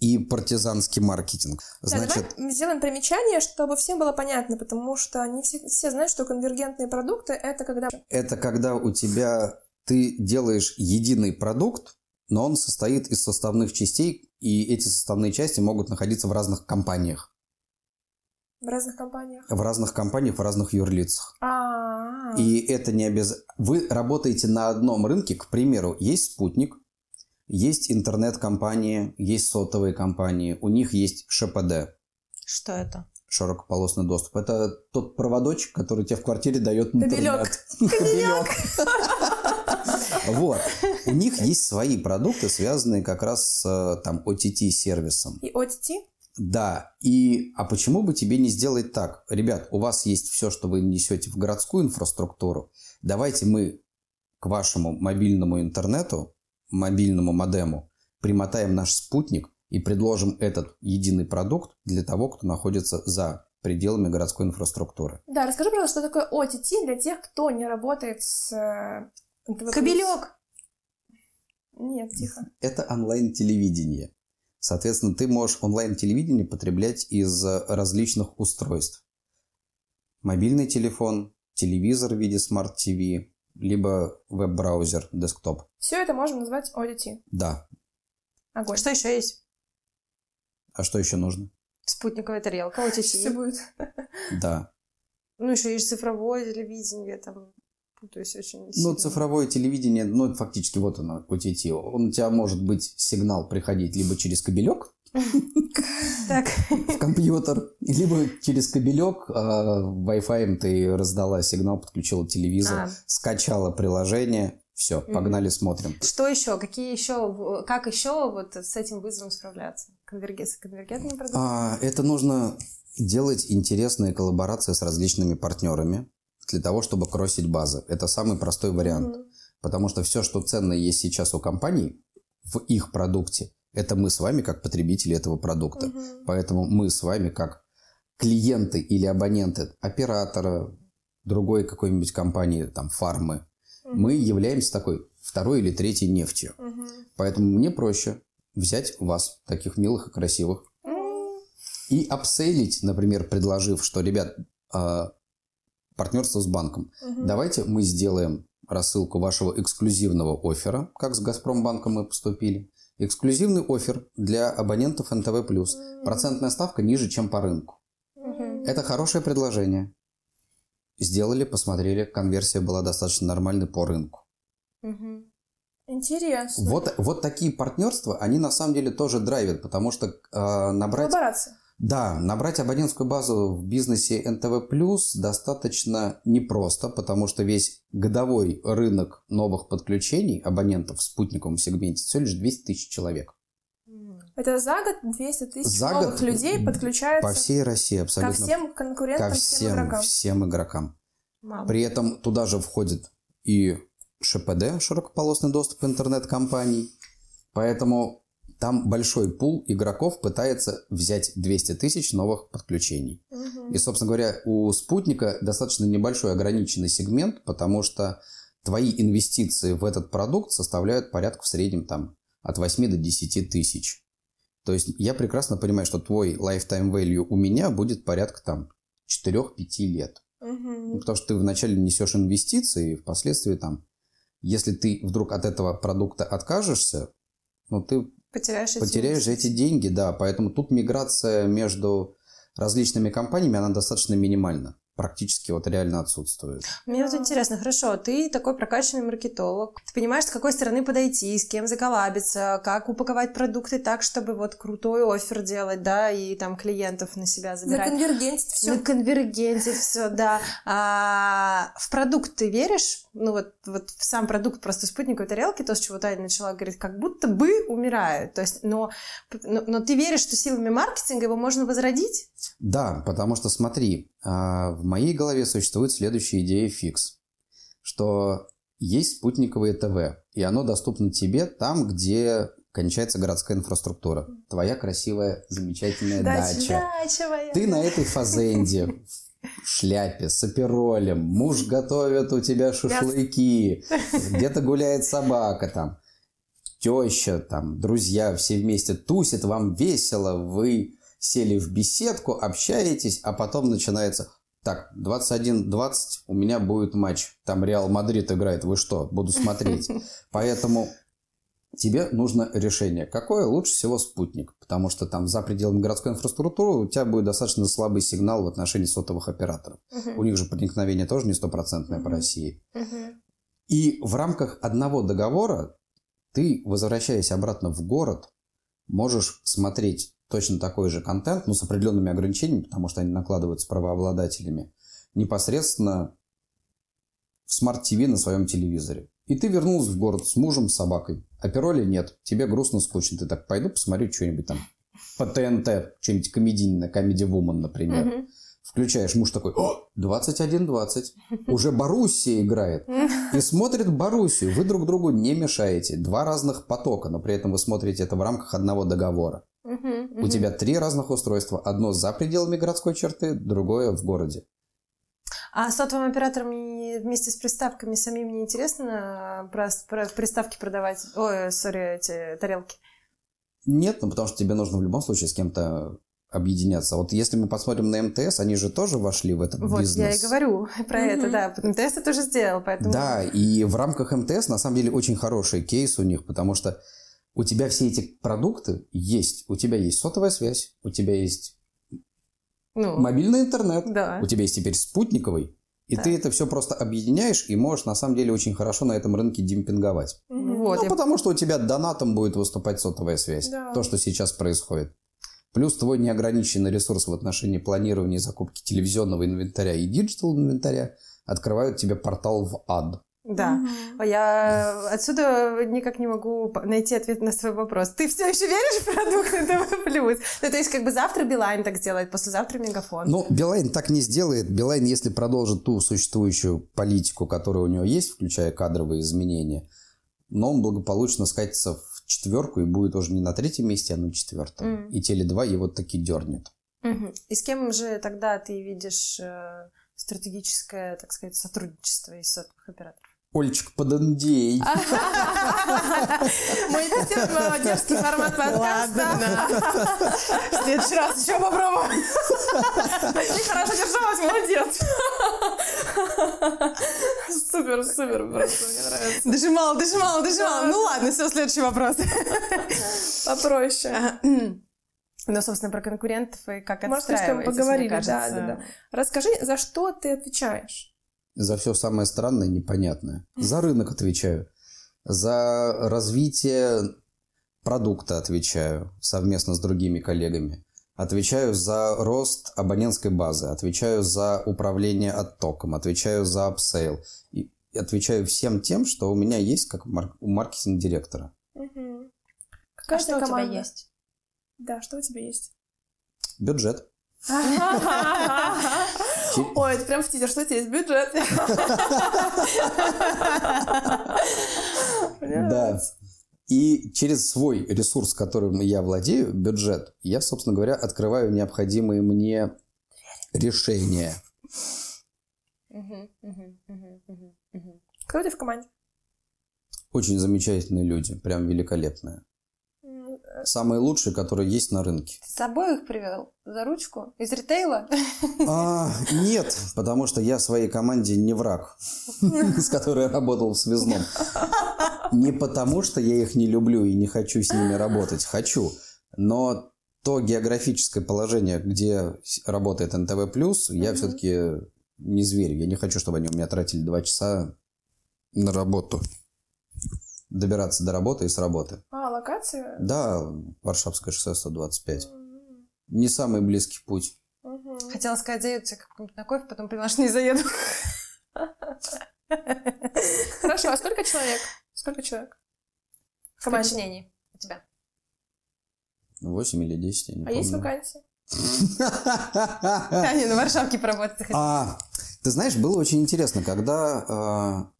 A: И партизанский маркетинг.
B: Да,
A: Значит,
B: давай сделаем примечание, чтобы всем было понятно, потому что не все, все знают, что конвергентные продукты это когда
A: это когда у тебя ты делаешь единый продукт, но он состоит из составных частей, и эти составные части могут находиться в разных компаниях.
B: В разных компаниях.
A: В разных компаниях, в разных юрлицах.
B: А,
A: И это не обязательно... Вы работаете на одном рынке, к примеру, есть спутник, есть интернет-компании, есть сотовые компании, у них есть ШПД,
C: Что это?
A: широкополосный доступ. Это тот проводочек, который тебе в квартире дает интернет. Кабелек. Вот. У них есть свои продукты, связанные как раз с э, там OTT-сервисом.
B: и OTT?
A: Да, и а почему бы тебе не сделать так? Ребят, у вас есть все, что вы несете в городскую инфраструктуру. Давайте мы к вашему мобильному интернету, мобильному модему примотаем наш спутник и предложим этот единый продукт для того, кто находится за пределами городской инфраструктуры.
B: Да, расскажи, пожалуйста, что такое OTT для тех, кто не работает с э, НТВ+.
C: Кабелек.
B: Нет, тихо.
A: Это онлайн-телевидение. Соответственно, ты можешь онлайн-телевидение потреблять из э, различных устройств. Мобильный телефон, телевизор в виде смарт-ТВ, либо веб-браузер, десктоп.
B: Все это можно назвать OTT.
A: Да.
B: Огонь.
C: Что еще есть?
A: А что еще нужно?
C: Спутниковая тарелка,
B: Все
C: OTT.
B: будет.
A: Да.
C: Ну, еще есть цифровое телевидение, там, путаюсь очень
A: Ну,
C: сильно.
A: цифровое телевидение, ну, фактически вот оно, OTT. Он у тебя может быть сигнал приходить либо через кабелек в компьютер, либо через кабелек а, Wi-Fi ты раздала сигнал, подключила телевизор,
C: А.
A: скачала приложение, Все, погнали, смотрим.
C: Что еще? Какие еще? Как еще вот с этим вызовом справляться? Конверге... С конвергентными продуктами?
A: А, это нужно делать интересные коллаборации с различными партнерами для того, чтобы кроссить базы. Это самый простой вариант. Потому что все, что ценное есть сейчас у компаний в их продукте, это мы с вами как потребители этого продукта. Поэтому мы с вами как клиенты или абоненты оператора, другой какой-нибудь компании, там, фармы, мы являемся такой второй или третьей нефтью. Поэтому мне проще взять вас, таких милых и красивых, и апсейлить, например, предложив, что, ребят, а, партнерство с банком. Давайте мы сделаем рассылку вашего эксклюзивного оффера, как с Газпромбанком мы поступили. Эксклюзивный офер для абонентов НТВ+. Процентная ставка ниже, чем по рынку. Это хорошее предложение. Сделали, посмотрели, конверсия была достаточно нормальной по рынку.
B: Интересно.
A: Вот, вот такие партнерства, они на самом деле тоже драйвят, потому что э, набрать...
B: Коллаборация.
A: Да, набрать абонентскую базу в бизнесе НТВ Плюс достаточно непросто, потому что весь годовой рынок новых подключений абонентов в спутниковом сегменте всего лишь 200 тысяч человек.
B: Это за год 200 тысяч
A: За
B: новых
A: год
B: людей подключаются
A: По всей России
B: ко
A: абсолютно.
B: всем конкурентам,
A: ко
B: всем
A: всем,
B: игрокам.
A: всем игрокам. При этом туда же входит и ШПД, широкополосный доступ интернет-компаний. Поэтому там большой пул игроков пытается взять 200 тысяч новых подключений. И, собственно говоря, у спутника достаточно небольшой ограниченный сегмент, потому что твои инвестиции в этот продукт составляют порядка в среднем там от 8 до 10 тысяч. То есть я прекрасно понимаю, что твой lifetime value у меня будет порядка там 4-5 лет. Ну, Потому что ты вначале несешь инвестиции, и впоследствии там, если ты вдруг от этого продукта откажешься, ну, ты
C: Потеряешь эти
A: потеряешь эти деньги, да. Поэтому тут миграция между различными компаниями, она достаточно минимальна. Практически вот реально отсутствует.
C: Мне вот интересно, хорошо, ты такой прокачанный маркетолог, ты понимаешь, с какой стороны подойти, с кем заколабиться, как упаковать продукты так, чтобы вот крутой офер делать, да, и там клиентов на себя забирать.
B: Законвергентить все.
C: На конвергенте все, да. А, в продукт ты веришь? Ну вот, вот в сам продукт просто спутниковой тарелки, то, с чего Таня начала говорить, как будто бы умирают. То есть, но, но, но ты веришь, что силами маркетинга его можно возродить?
A: Да, потому что смотри, а, в моей голове существует следующая идея фикс, что есть спутниковое ТВ, и оно доступно тебе там, где кончается городская инфраструктура. Твоя красивая, замечательная дача.
C: Дача моя.
A: Ты на этой фазенде, в шляпе, с аперолем, муж готовит у тебя шашлыки, где-то гуляет собака там, теща там, друзья все вместе тусят, вам весело, вы сели в беседку, общаетесь, а потом начинается... Так, 21-20, у меня будет матч. Там Реал Мадрид играет. Вы что? Буду смотреть. Поэтому тебе нужно решение. Какое лучше всего спутник? Потому что там за пределами городской инфраструктуры у тебя будет достаточно слабый сигнал в отношении сотовых операторов. У них же проникновение тоже не стопроцентное по России. И в рамках одного договора ты, возвращаясь обратно в город, можешь смотреть точно такой же контент, но с определенными ограничениями, потому что они накладываются правообладателями, непосредственно в смарт-ТВ на своем телевизоре. И ты вернулся в город с мужем, с собакой. Апероля нет. Тебе грустно, скучно. Ты так, пойду посмотрю что-нибудь там по ТНТ, что-нибудь комедийное, Comedy Woman, например. Включаешь, муж такой, о, 21-20, уже Боруссия играет. И смотрит Боруссию. Вы друг другу не мешаете. Два разных потока, но при этом вы смотрите это в рамках одного договора. У тебя три разных устройства. Одно за пределами городской черты, другое в городе.
C: А сотовым операторам вместе с приставками самим не интересно про, про приставки продавать? Ой, сори, эти тарелки.
A: Нет, ну потому что тебе нужно в любом случае с кем-то объединяться. Вот если мы посмотрим на МТС, они же тоже вошли в этот
C: Вот,
A: бизнес.
C: я и говорю про это, да. МТС это тоже сделал, поэтому...
A: Да, и в рамках МТС на самом деле очень хороший кейс у них, потому что у тебя все эти продукты есть. У тебя есть сотовая связь, у тебя есть
C: Ну,
A: мобильный интернет,
C: да.
A: у тебя есть теперь спутниковый, и
C: Да.
A: ты это все просто объединяешь и можешь на самом деле очень хорошо на этом рынке демпинговать.
C: Вот,
A: ну,
C: я-
A: потому что у тебя донором будет выступать сотовая связь.
B: Да.
A: То, что сейчас происходит. Плюс твой неограниченный ресурс в отношении планирования и закупки телевизионного инвентаря и digital инвентаря открывают тебе портал в ад.
C: Да. А Я отсюда никак не могу найти ответ на свой вопрос. Ты все еще веришь в продукт НТВ плюс? Ну, то есть, как бы завтра Билайн так сделает, послезавтра Мегафон.
A: Ну, Билайн так не сделает. Билайн, если продолжит ту существующую политику, которая у него есть, включая кадровые изменения, но он благополучно скатится в четверку и будет уже не на третьем месте, а на четвертом.
C: Мгм.
A: И Теле2 его таки дернет.
C: Мгм. И с кем же тогда ты видишь э, стратегическое, так сказать, сотрудничество из сотовых операторов?
A: Ольчик, под NDA.
B: Мы не хотим дерзкий формат подкаста.
C: В следующий раз еще попробуем.
B: Ты хорошо держалась, молодец. Супер, супер, просто мне нравится.
C: Дожимала, дожимала, дожимала. Ну ладно, все, следующий вопрос.
B: Попроще.
C: Ну, собственно, про конкурентов и как
B: Может, с кем
C: отстраиваетесь,
B: поговорили, да, да, да. Расскажи, за что ты отвечаешь?
A: За все самое странное и непонятное. За рынок отвечаю. За развитие продукта отвечаю совместно с другими коллегами. Отвечаю за рост абонентской базы, отвечаю за управление оттоком, отвечаю за апсейл. И отвечаю всем тем, что у меня есть как мар- у маркетинг-директора.
C: А
B: Какая
C: что у тебя
B: команда?
C: есть?
B: Да, что у тебя есть?
A: Бюджет.
B: Ой, это прям в тизер, что у тебя есть бюджет.
A: Да. И через свой ресурс, которым я владею, бюджет, я, собственно говоря, открываю необходимые мне решения.
B: Кто у тебя в команде?
A: Очень замечательные люди, прям великолепные. Самые лучшие, которые есть на рынке.
C: Ты с собой их привел за ручку? Из ритейла?
A: А, нет, потому что я своей команде не враг, с которой я работал в связном. Не потому, что я их не люблю и не хочу с ними работать. Хочу. Но то географическое положение, где работает НТВ+, я все-таки не зверь. Я не хочу, чтобы они у меня тратили два часа на работу. Добираться до работы и с работы.
B: А, локация?
A: Да, Варшавское шоссе 125.
B: М,
A: Не самый близкий путь.
B: мгм.
C: Хотела сказать, заеду тебе как-нибудь на кофе, потом поняла, что не заеду.
B: Хорошо, а сколько человек? Сколько человек? В команде.
C: Подчинений у тебя.
A: 8 или 10, я не
B: А есть вакансии?
C: Таня на Варшавке поработать.
A: А, ты знаешь, было очень интересно, когда а,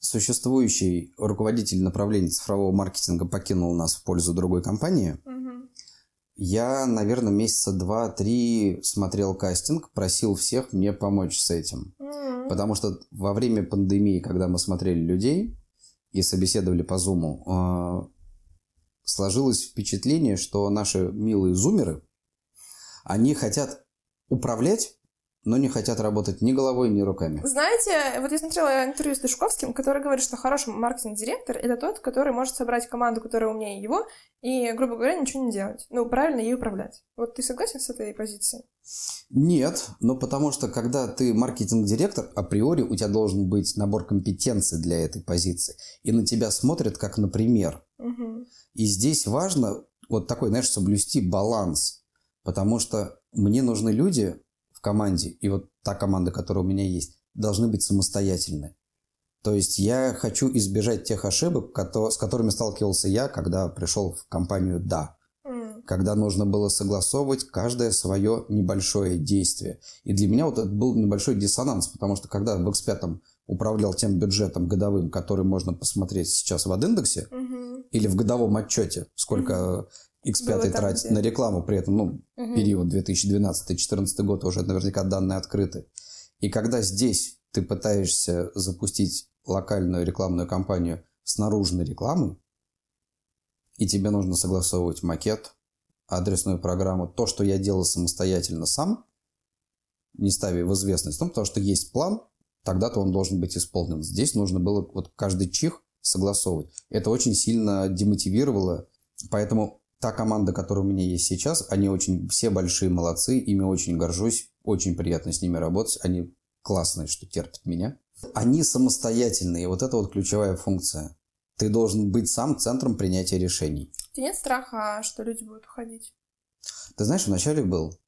A: существующий руководитель направления цифрового маркетинга покинул нас в пользу другой компании,
B: Мгм.
A: я, наверное, месяца два-три смотрел кастинг, просил всех мне помочь с этим.
B: М.
A: Потому что во время пандемии, когда мы смотрели людей и собеседовали по Зуму, а, сложилось впечатление, что наши милые зумеры, они хотят управлять, но не хотят работать ни головой, ни руками.
B: Знаете, вот я смотрела интервью с Дышковским, который говорит, что хороший маркетинг-директор — это тот, который может собрать команду, которая умнее его, и, грубо говоря, ничего не делать. Ну, правильно ей управлять. Вот ты согласен с этой позицией?
A: Нет, но потому что когда ты маркетинг-директор, априори у тебя должен быть набор компетенций для этой позиции. И на тебя смотрят как на пример.
B: Мгм.
A: И здесь важно вот такой, знаешь, соблюсти баланс. Потому что мне нужны люди в команде, и вот та команда, которая у меня есть, должны быть самостоятельны. То есть я хочу избежать тех ошибок, с которыми сталкивался я, когда пришел в компанию «Да». Когда нужно было согласовывать каждое свое небольшое действие. И для меня вот это был небольшой диссонанс, потому что когда в X5 управлял тем бюджетом годовым, который можно посмотреть сейчас в Адиндексе,
B: Мгм.
A: или в годовом отчете, сколько X5
B: Было там,
A: тратит
B: где.
A: на рекламу, при этом, ну,
C: Мгм.
A: период 2012-2014 год уже наверняка данные открыты. И когда здесь ты пытаешься запустить локальную рекламную кампанию с наружной рекламой, и тебе нужно согласовывать макет, адресную программу, то, что я делал самостоятельно сам, не ставя в известность, ну, потому что есть план, тогда-то он должен быть исполнен. Здесь нужно было вот каждый чих согласовывать. Это очень сильно демотивировало, поэтому та команда, которая у меня есть сейчас, они очень все большие молодцы, ими очень горжусь, очень приятно с ними работать, они классные, что терпят меня. Они самостоятельные, вот это вот ключевая функция. Ты должен быть сам центром принятия решений.
B: Тебя нет страха, что люди будут уходить?
A: Ты знаешь, вначале был,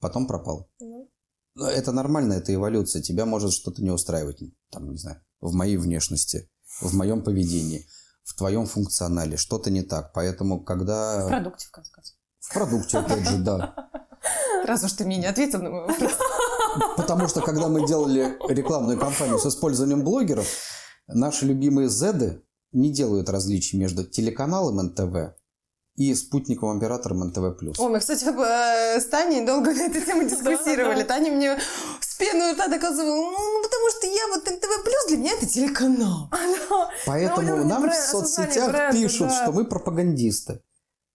A: потом пропал.
B: Ну,
A: Ну, Это нормально, это эволюция. Тебя может что-то не устраивать, там, не знаю, в моей внешности, в моем поведении, в твоем функционале. Что-то не так. Поэтому, когда...
C: В продукте, в конце концов.
A: В продукте, опять же, да.
C: Раз уж ты мне не ответил на мой вопрос.
A: Потому что, когда мы делали рекламную кампанию с использованием блогеров, наши любимые зеды не делают различий между телеканалом НТВ и спутниковым оператором НТВ+.
C: О, мы, кстати, э, с Таней долго на эту тему дискуссировали. Таня мне с пеной у рта доказывала, ну, что я вот НТВ Плюс, для меня это телеканал.
A: Поэтому
B: Ну,
A: нам в соцсетях
B: бренда,
A: пишут,
B: да.
A: что мы пропагандисты.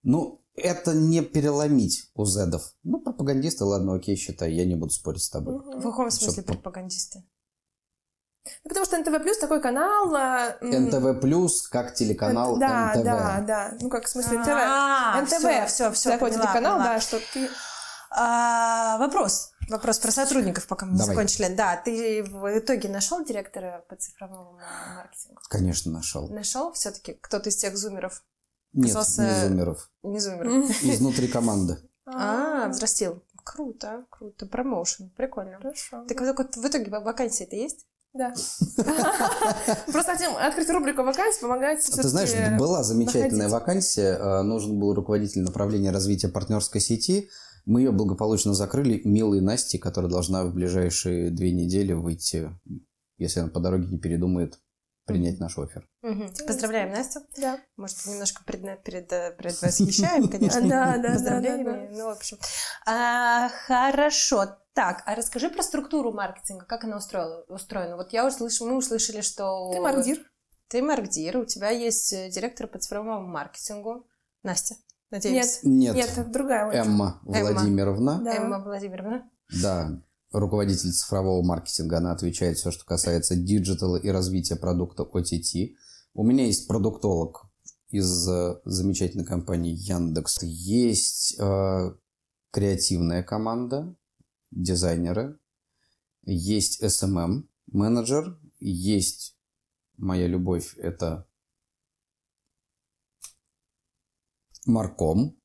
A: Ну, это не переломить у зедов. Ну, пропагандисты, ладно, окей, считай, я не буду спорить с тобой.
C: В каком смысле пропагандисты?
B: Ну, Потому что НТВ Плюс такой канал. а,
A: НТВ Плюс как телеканал
B: Да,
A: НТВ.
B: да, да. Ну, как в смысле НТВ.
C: А,
B: НТВ.
C: всё, всё,
B: Такой
C: поняла,
B: телеканал,
C: поняла.
B: да, что ты...
C: А, вопрос. Вопрос про сотрудников, пока мы не закончили. Да, ты в итоге нашел директора по цифровому ма- маркетингу?
A: Конечно, нашел.
C: Нашел все-таки кто-то из тех зумеров?
A: Нет,
C: Оказался-
A: не зумеров.
C: Не зумеров.
A: Изнутри команды.
C: А, взрастил. Круто, круто. Промоушен. Прикольно.
B: Хорошо.
C: Так вот, в итоге вакансия-то есть?
B: Да. Просто хотим открыть рубрику вакансий, помогать
A: А Ты знаешь, была замечательная
B: находить.
A: вакансия. э, Нужен был руководитель направления развития партнерской сети. Мы ее благополучно закрыли. Милой Насти, которая должна в ближайшие две недели выйти, если она по дороге не передумает, принять наш офер.
C: Поздравляем Настю.
B: Да.
C: Может, немножко перед, перед, перед восхищаем, конечно.
B: Да, да, да,
C: Поздравлениями. Ну, в общем. А, хорошо. Так, а расскажи про структуру маркетинга, как она устроила, устроена. Вот я услышала, мы услышали, что...
B: Ты мардир.
C: Ты мардир, у тебя есть э, директор по цифровому маркетингу. Настя, надеюсь.
A: Нет,
B: Нет, это другая очень.
A: Эмма
C: Эмма.
A: Владимировна.
B: Да.
C: Эмма Владимировна.
A: Да, руководитель цифрового маркетинга, она отвечает все, что касается диджитала и развития продукта OTT. У меня есть продуктолог из э, замечательной компании Яндекс. Есть э, креативная команда, дизайнеры, есть SMM менеджер, есть моя любовь, это Марком.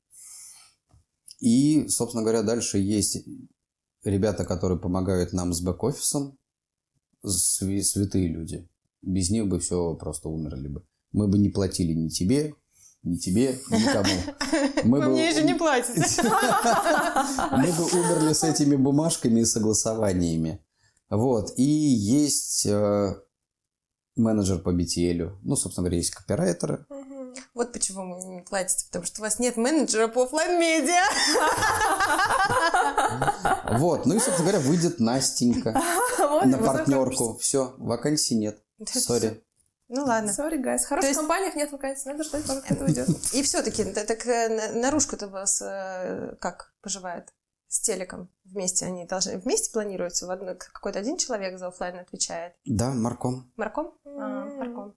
A: И, собственно говоря, дальше есть ребята, которые помогают нам с бэк-офисом, святые люди. Без них бы все просто умерли бы. Мы бы не платили ни тебе, ни тебе, никому. Мы
C: Вы
A: бы-
C: мне еще не платите.
A: мы бы умерли с этими бумажками и согласованиями. Вот. И есть э, менеджер по BTL. Ну, собственно говоря, есть копирайтеры.
C: Вот почему вы не платите, потому что у вас нет менеджера по оффлайн-медиа.
A: Вот. Ну и, собственно говоря, выйдет Настенька на партнерку. Все, вакансий нет. Sorry.
C: Ну ладно.
B: Sorry, guys. В хороших
C: есть-
B: компаниях нет вакансий, надо ждать, пока кто-то уйдет.
C: И все-таки, так э, на- наружку-то вас э, как поживает? С телеком вместе они должны вместе планируются? В одно- какой-то один человек за оффлайн отвечает?
A: Да, Марком.
C: Марком? А. Марком.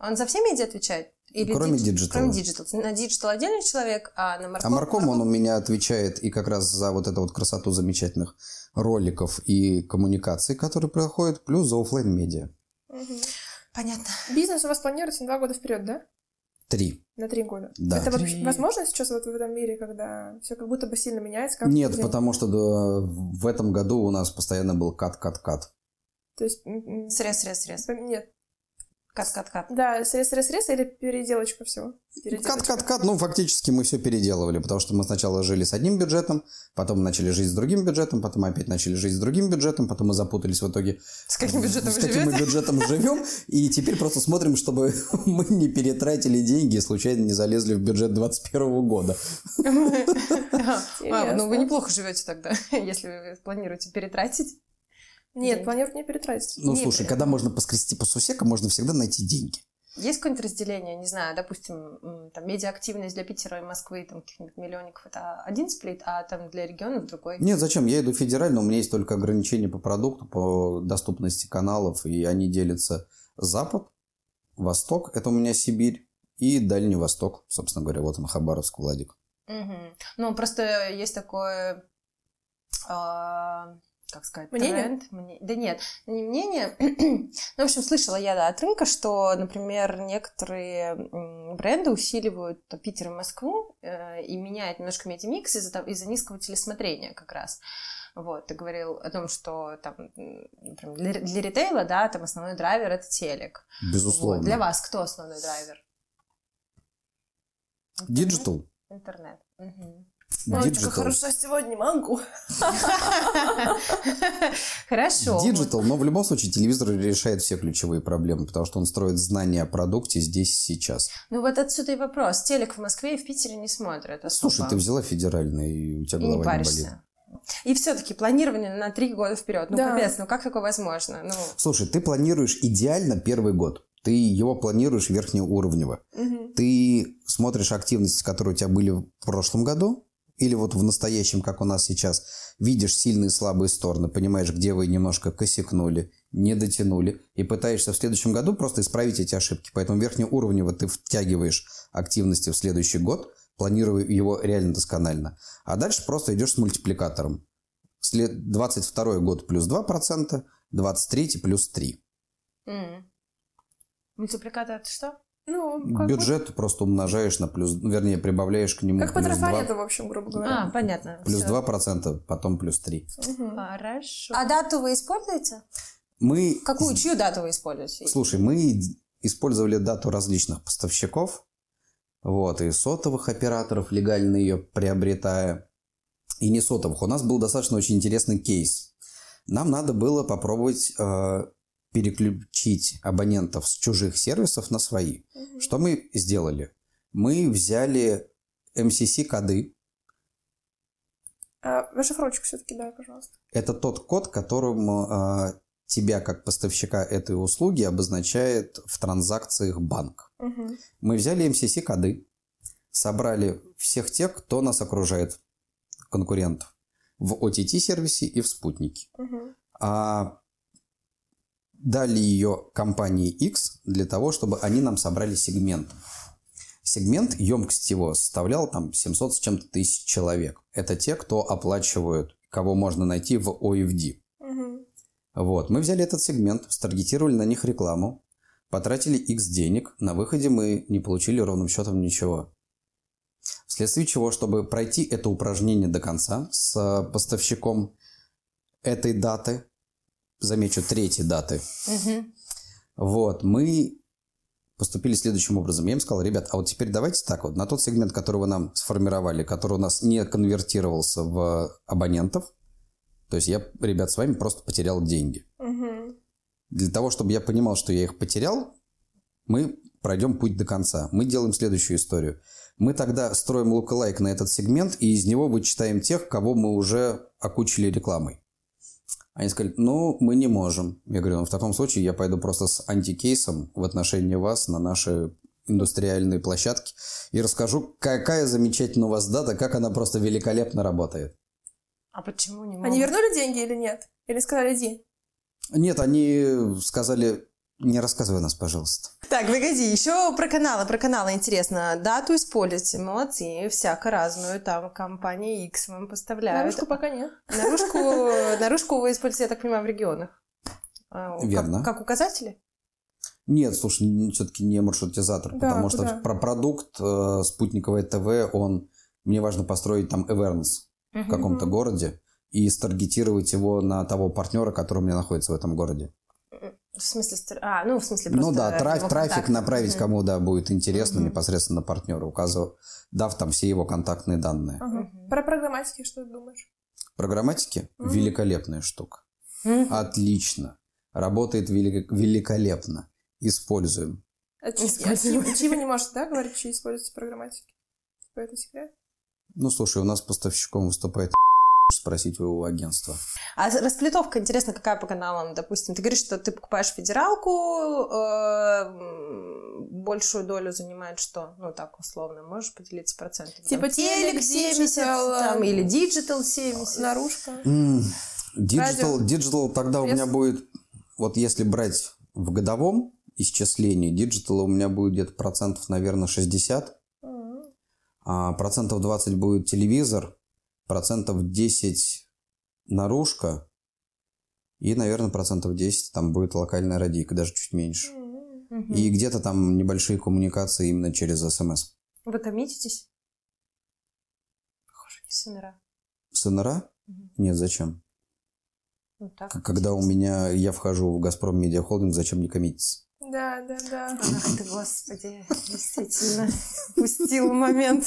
C: Он за все медиа отвечает?
A: Кроме
C: дидж-
A: диджитала.
C: Кроме диджитал. На диджитал отдельный человек, а на
A: А
C: Марком...
A: Марком, он у меня отвечает и как раз за вот эту вот красоту замечательных роликов и коммуникаций, которые проходят, плюс за оффлайн медиа
B: Мгм.
C: Понятно.
B: Бизнес у вас планируется на два года вперед, да?
A: Три.
B: На три года.
A: Да.
B: Это вообще
C: Три.
B: возможно сейчас вот в этом мире, когда все как будто бы сильно меняется? каждый
A: Нет,
B: день?
A: потому что да, в этом году у нас постоянно был кат-кат-кат.
B: То есть...
C: Срез, срез, срез.
B: Нет.
C: Кат-кат-кат.
B: Да, срез, срез, срез или переделочка всего?
A: Кат-кат-кат, ну, фактически мы все переделывали, потому что мы сначала жили с одним бюджетом, потом начали жить с другим бюджетом, потом опять начали жить с другим бюджетом, потом мы запутались в итоге,
C: С каким бюджетом
A: с каким мы бюджетом живем, и теперь просто смотрим, чтобы мы не перетратили деньги и случайно не залезли в бюджет 2021 года.
C: А, Ну, вы неплохо живете тогда, если вы планируете перетратить.
B: Нет,
C: Деньги.
B: планируют не перетратить.
A: Ну,
C: Не,
A: слушай,
C: блин.
A: когда можно поскрести по сусекам, можно всегда найти деньги.
C: Есть какое-нибудь разделение, не знаю, допустим, там медиа-активность для Питера и Москвы, там каких-нибудь миллионников, это один сплит, а там для регионов другой?
A: Нет, зачем? Я иду федерально, у меня есть только ограничения по продукту, по доступности каналов, и они делятся Запад, Восток, это у меня Сибирь, и Дальний Восток, собственно говоря, вот он, Хабаровск, Владик.
C: Мгм. Ну, просто есть такое... а, как сказать,
B: Мнение?
C: тренд. Мне- Да нет, не мнение. ну, в общем, слышала я да, от рынка, что, например, некоторые бренды усиливают Питер и Москву э, и меняют немножко медиамикс из-за, из-за низкого телесмотрения как раз. Вот, ты говорил о том, что там, например, для, для ритейла, да, там основной драйвер это телек.
A: Безусловно.
C: Вот. Для вас кто основной драйвер?
A: Диджитал.
C: Интернет. Мгм.
B: Ой,
A: Диджитал.
B: как хорошо сегодня не могу.
C: Хорошо.
A: Диджитал, но в любом случае телевизор решает все ключевые проблемы, потому что он строит знания о продукте здесь и сейчас.
C: Ну вот отсюда и вопрос. Телек в Москве и в Питере не смотрят особо.
A: Слушай, ты взяла федеральный, и у тебя
C: и не
A: голова не, болит.
C: И все-таки планирование на три года вперед. Ну,
B: Да.
C: капец, ну как такое возможно? Ну,
A: Слушай, ты планируешь идеально первый год. Ты его планируешь верхнеуровнево.
B: Мгм.
A: Ты смотришь активности, которые у тебя были в прошлом году, или вот в настоящем, как у нас сейчас, видишь сильные и слабые стороны, понимаешь, где вы немножко косякнули, не дотянули, и пытаешься в следующем году просто исправить эти ошибки. Поэтому верхнеуровнево ты втягиваешь активности в следующий год, планируя его реально досконально. А дальше просто идешь с мультипликатором. След... 22 год плюс 2%, 23 плюс 3.
C: м. мультипликатор это что?
B: Ну, как,
A: Бюджет просто умножаешь на плюс, вернее, прибавляешь к нему
B: как по
A: плюс 2,
B: трафарету, в общем, грубо говоря.
C: А, понятно.
A: плюс
C: Всё.
A: 2%, потом плюс 3.
B: Мгм.
C: Хорошо. А дату вы используете?
A: Мы,
C: Какую, чью дату вы используете?
A: слушай, мы использовали дату различных поставщиков, вот, и сотовых операторов, легально ее приобретая, и не сотовых. У нас был достаточно очень интересный кейс. Нам надо было попробовать э, переключить абонентов с чужих сервисов на свои.
B: Мгм.
A: Что мы сделали? Мы взяли MCC-коды,
B: А, Расшифровочку все-таки дай, пожалуйста.
A: Это тот код, которым а, тебя как поставщика этой услуги обозначает в транзакциях банк.
B: Мгм.
A: Мы взяли MCC-коды, собрали всех тех, кто нас окружает, конкурентов, в OTT-сервисе и в спутнике.
B: Мгм.
A: А дали ее компании X для того, чтобы они нам собрали сегмент. Сегмент, емкость его составлял там 700 с чем-то тысяч человек. Это те, кто оплачивают, кого можно найти в OFD.
B: Мгм.
A: Вот, мы взяли этот сегмент, старгетировали на них рекламу, потратили X денег, на выходе мы не получили ровным счетом ничего. Вследствие чего, чтобы пройти это упражнение до конца с поставщиком этой даты, замечу, третьей даты,
C: Мгм.
A: вот, мы поступили следующим образом. Я им сказал, ребят, а вот теперь давайте так вот, на тот сегмент, который вы нам сформировали, который у нас не конвертировался в абонентов, то есть я, ребят, с вами просто потерял деньги.
B: Мгм.
A: Для того, чтобы я понимал, что я их потерял, мы пройдем путь до конца. Мы делаем следующую историю. Мы тогда строим лук-лайк на этот сегмент, и из него вычитаем тех, кого мы уже окучили рекламой. Они сказали, ну, мы не можем. Я говорю, ну, в таком случае я пойду просто с антикейсом в отношении вас на наши индустриальные площадки и расскажу, какая замечательная у вас дата, как она просто великолепно работает.
C: А почему не могут?
B: Они вернули деньги или нет? Или сказали, иди?
A: Нет, они сказали, не рассказывай нас, пожалуйста.
C: Так, погоди, еще про каналы, про каналы интересно. Дату используйте, молодцы, всяко разную, там компания X вам поставляют.
B: Наружку пока нет.
C: Наружку, наружку вы используете, я так понимаю, в регионах. А, как-
A: Верно.
C: Как, указатели?
A: Нет, слушай, все-таки не маршрутизатор,
B: Да,
A: потому что
B: куда?
A: про продукт э, спутниковое ТВ, он мне важно построить там awareness в каком-то городе и старгетировать его на того партнера, который у меня находится в этом городе.
C: В смысле, стр- а, ну, в смысле, просто...
A: ну да, траф- трафик направить кому да будет интересно
C: Мгм.
A: непосредственно партнеру, указывав, дав там все его контактные данные.
C: Мгм.
B: Про программатики что ты думаешь?
A: Программатики
B: Мгм.
A: великолепная штука,
C: Мгм.
A: отлично, работает велик- великолепно, используем.
B: А не можете, да, говорить, чьи используются программатики? Типа это секрет?
A: Ну слушай, у нас поставщиком выступает спросить у агентства.
C: А расплитовка, интересно, какая по каналам, допустим? Ты говоришь, что ты покупаешь федералку, э, большую долю занимает что? Ну, так, условно, можешь поделиться процентами?
B: Типа
C: Там телек
B: телек,
C: 70,
B: диджитал,
C: там, или диджитал 70.
B: Наружка.
A: Диджитал,
B: Радио.
A: диджитал тогда у меня
B: Пресса.
A: будет, вот если брать в годовом исчислении, диджитала у меня будет где-то процентов, наверное, 60,
B: М.
A: а процентов 20 будет телевизор, процентов 10 наружка, И, наверное, процентов 10 там будет локальная радийка, даже чуть меньше.
C: Мгм.
A: И где-то там небольшие коммуникации именно через СМС.
C: Вы коммититесь? Похоже, не СНР.
A: СНРА?
C: Мгм.
A: Нет, зачем?
C: Ну, так.
A: Когда у меня, я вхожу в «Газпром Медиа Холдинг», зачем мне коммититься?
B: Да, да, да.
C: Ах ты, господи, действительно, пустил момент.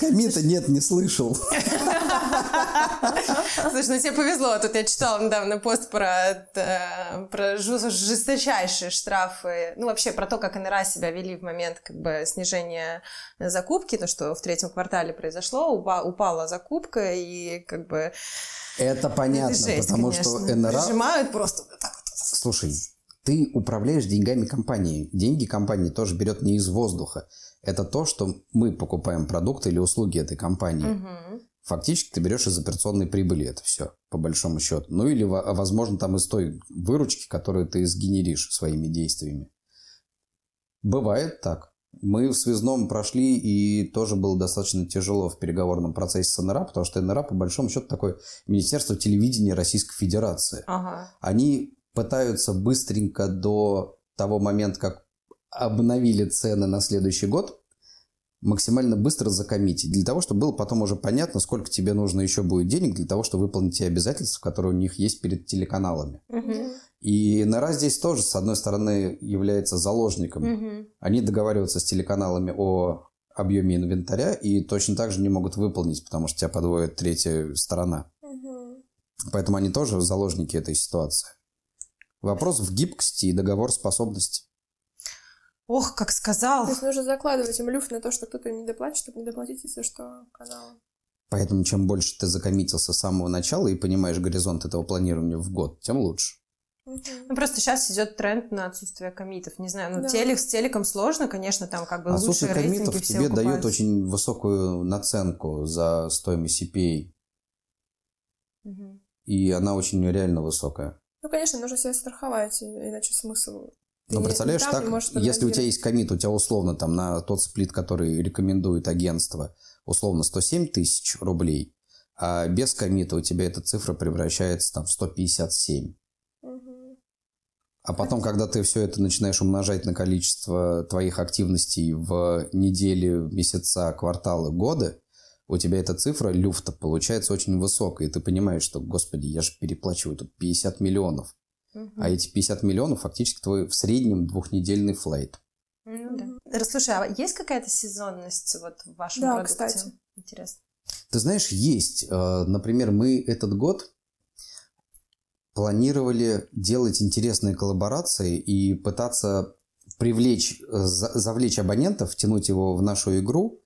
A: Комита нет, не слышал.
C: Слушай, ну тебе повезло. Тут я читала недавно пост про, э, про жесточайшие штрафы. Ну, вообще, про то, как НРА себя вели в момент как бы снижения закупки. То, что в третьем квартале произошло. Упа- упала закупка и как бы...
A: Это понятно,
C: это жесть,
A: потому
C: конечно.
A: что НРА...
C: Прижимают просто вот так.
A: Слушай, ты управляешь деньгами компании. Деньги компании тоже берет не из воздуха. Это то, что мы покупаем продукты или услуги этой компании.
C: Мгм.
A: Фактически ты берешь из операционной прибыли это все, по большому счету. Ну или, во- возможно, там из той выручки, которую ты сгенеришь своими действиями. Бывает так. Мы в связном прошли, и тоже было достаточно тяжело в переговорном процессе с НРА, потому что НРА, по большому счету, такое Министерство телевидения Российской Федерации.
C: Ага.
A: Они пытаются быстренько до того момента, как обновили цены на следующий год, максимально быстро закоммитить, для того, чтобы было потом уже понятно, сколько тебе нужно еще будет денег для того, чтобы выполнить те обязательства, которые у них есть перед телеканалами.
C: Мгм.
A: И НРА здесь тоже, с одной стороны, является заложником.
C: Мгм.
A: Они договариваются с телеканалами о объеме инвентаря и точно так же не могут выполнить, потому что тебя подводит третья сторона.
B: Мгм.
A: Поэтому они тоже заложники этой ситуации. Вопрос в гибкости и договороспособности.
C: Ох, как сказал.
B: То есть нужно закладывать им люфт на то, что кто-то не доплатит, чтобы не доплатить, если что, каналу.
A: Поэтому чем больше ты закоммитился с самого начала и понимаешь горизонт этого планирования в год, тем лучше.
C: Ну, просто сейчас идет тренд на отсутствие комитов. Не знаю, ну,
B: Да.
C: телек с телеком сложно, конечно, там как бы
A: Отсутствие
C: лучшие все
A: тебе дает очень высокую наценку за стоимость CPA.
C: Мгм.
A: И она очень реально высокая.
B: Ну, конечно, нужно себя страховать, иначе смысл...
A: Ну, представляешь, так, если у тебя есть коммит, у тебя условно там на тот сплит, который рекомендует агентство, условно 107 тысяч рублей, а без коммита у тебя эта цифра превращается там в 157.
B: Мгм.
A: А потом, когда ты все это начинаешь умножать на количество твоих активностей в недели, месяца, кварталы, годы, у тебя эта цифра люфта получается очень высокая. И ты понимаешь, что, господи, я же переплачиваю тут 50 миллионов.
C: Мгм.
A: А эти 50 миллионов фактически твой в среднем двухнедельный флайт.
C: Ну да. Рас- Слушай, а есть какая-то сезонность вот в вашем
B: Да,
C: продукте?
B: кстати.
C: Интересно.
A: Ты знаешь, есть. Э, Например, мы этот год планировали делать интересные коллаборации и пытаться привлечь, э, за- завлечь абонентов, втянуть его в нашу игру,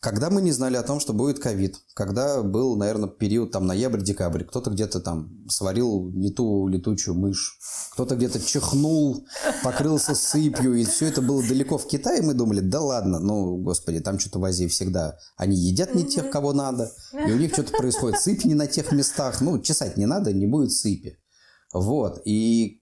A: когда мы не знали о том, что будет ковид, когда был, наверное, период там ноябрь-декабрь, кто-то где-то там сварил не ту летучую мышь, кто-то где-то чихнул, покрылся сыпью, и все это было далеко в Китае, мы думали, да ладно, ну, господи, там что-то в Азии всегда, они едят не тех, кого надо, и у них что-то происходит, сыпь не на тех местах, ну, чесать не надо, не будет сыпи. Вот, и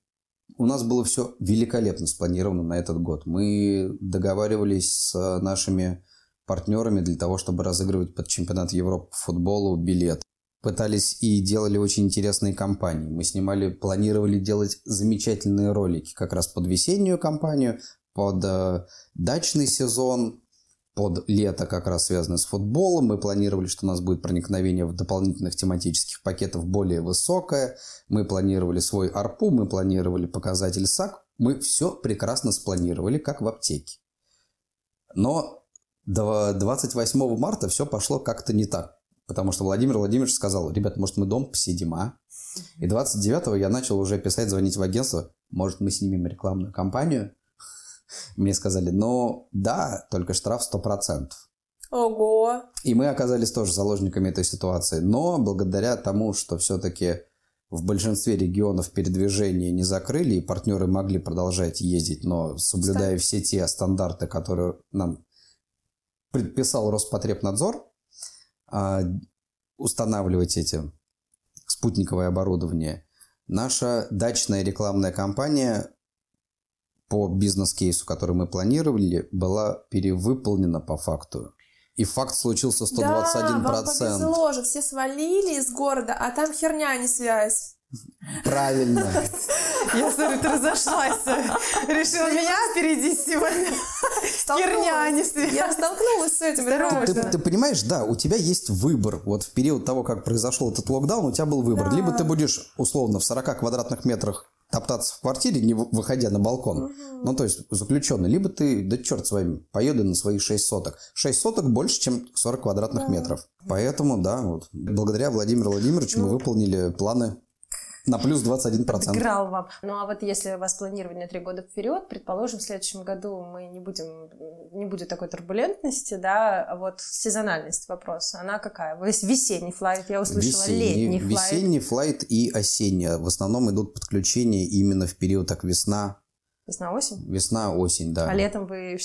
A: у нас было все великолепно спланировано на этот год. Мы договаривались с нашими партнерами для того, чтобы разыгрывать под чемпионат Европы по футболу билет. Пытались и делали очень интересные кампании. Мы снимали, планировали делать замечательные ролики как раз под весеннюю кампанию, под э, дачный сезон, под лето как раз связанное с футболом. Мы планировали, что у нас будет проникновение в дополнительных тематических пакетов более высокое. Мы планировали свой арпу, мы планировали показатель САК. Мы все прекрасно спланировали, как в аптеке. Но до 28 марта все пошло как-то не так. Потому что Владимир Владимирович сказал, ребят, может мы дом посидим, а? И 29 я начал уже писать, звонить в агентство, может мы снимем рекламную кампанию? Мне сказали, ну да, только штраф 100%.
B: Ого!
A: И мы оказались тоже заложниками этой ситуации. Но благодаря тому, что все-таки в большинстве регионов передвижение не закрыли, и партнеры могли продолжать ездить, но соблюдая все те стандарты, которые нам предписал Роспотребнадзор, а, устанавливать эти спутниковое оборудование, наша дачная рекламная кампания по бизнес-кейсу, который мы планировали, была перевыполнена по факту. И факт случился 121%.
B: Да, вам повезло же, все свалили из города, а там херня, а не связь.
A: Правильно.
C: Я смотрю, ты разошлась. Решила меня опередить сегодня. Херня, не.
B: Я столкнулась с этим.
A: Ты, понимаешь, да, у тебя есть выбор. Вот в период того, как произошел этот локдаун, у тебя был выбор.
B: Да.
A: Либо ты будешь, условно, в 40 квадратных метрах топтаться в квартире, не вы- выходя на балкон. Ну, то есть заключенный. Либо ты, да черт с вами, поеду на свои 6 соток. 6 соток больше, чем 40 квадратных метров. Поэтому, да, вот, благодаря Владимиру Владимировичу
B: Ну.
A: мы выполнили планы на плюс 21%.
C: Играл вам. Ну а вот если у вас планирование три года вперед, предположим, в следующем году мы не будем, не будет такой турбулентности, да, вот сезональность вопроса, она какая? Весенний флайт, я услышала, летний флайт.
A: весенний флайт и осенний. В основном идут подключения именно в период так весна,
C: Весна-осень?
A: весна-осень, да.
C: А летом вы...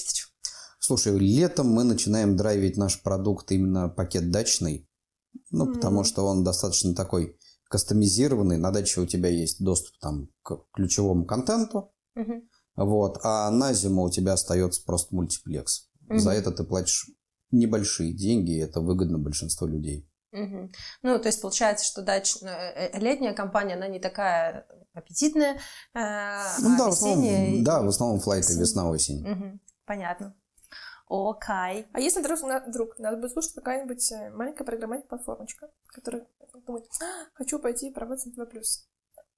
A: Слушай, летом мы начинаем драйвить наш продукт именно пакет дачный, ну,
B: Мгм.
A: потому что он достаточно такой кастомизированный. На даче у тебя есть доступ там к ключевому контенту,
C: Мгм.
A: вот, а на зиму у тебя остается просто мультиплекс.
C: Мгм.
A: За это ты платишь небольшие деньги, и это выгодно большинству людей.
C: Мгм. Ну, то есть получается, что дач... э, э, летняя компания, она не такая аппетитная, э,
A: Ну
C: а
A: да, в основном,
C: весенняя...
A: да, в основном флайты весна-осень.
C: Мгм. Понятно. Окей.
B: А если вдруг, вдруг нас будет слушать какая-нибудь э, маленькая программная платформочка, которая думает, «А, хочу пойти поработать на ТВ+.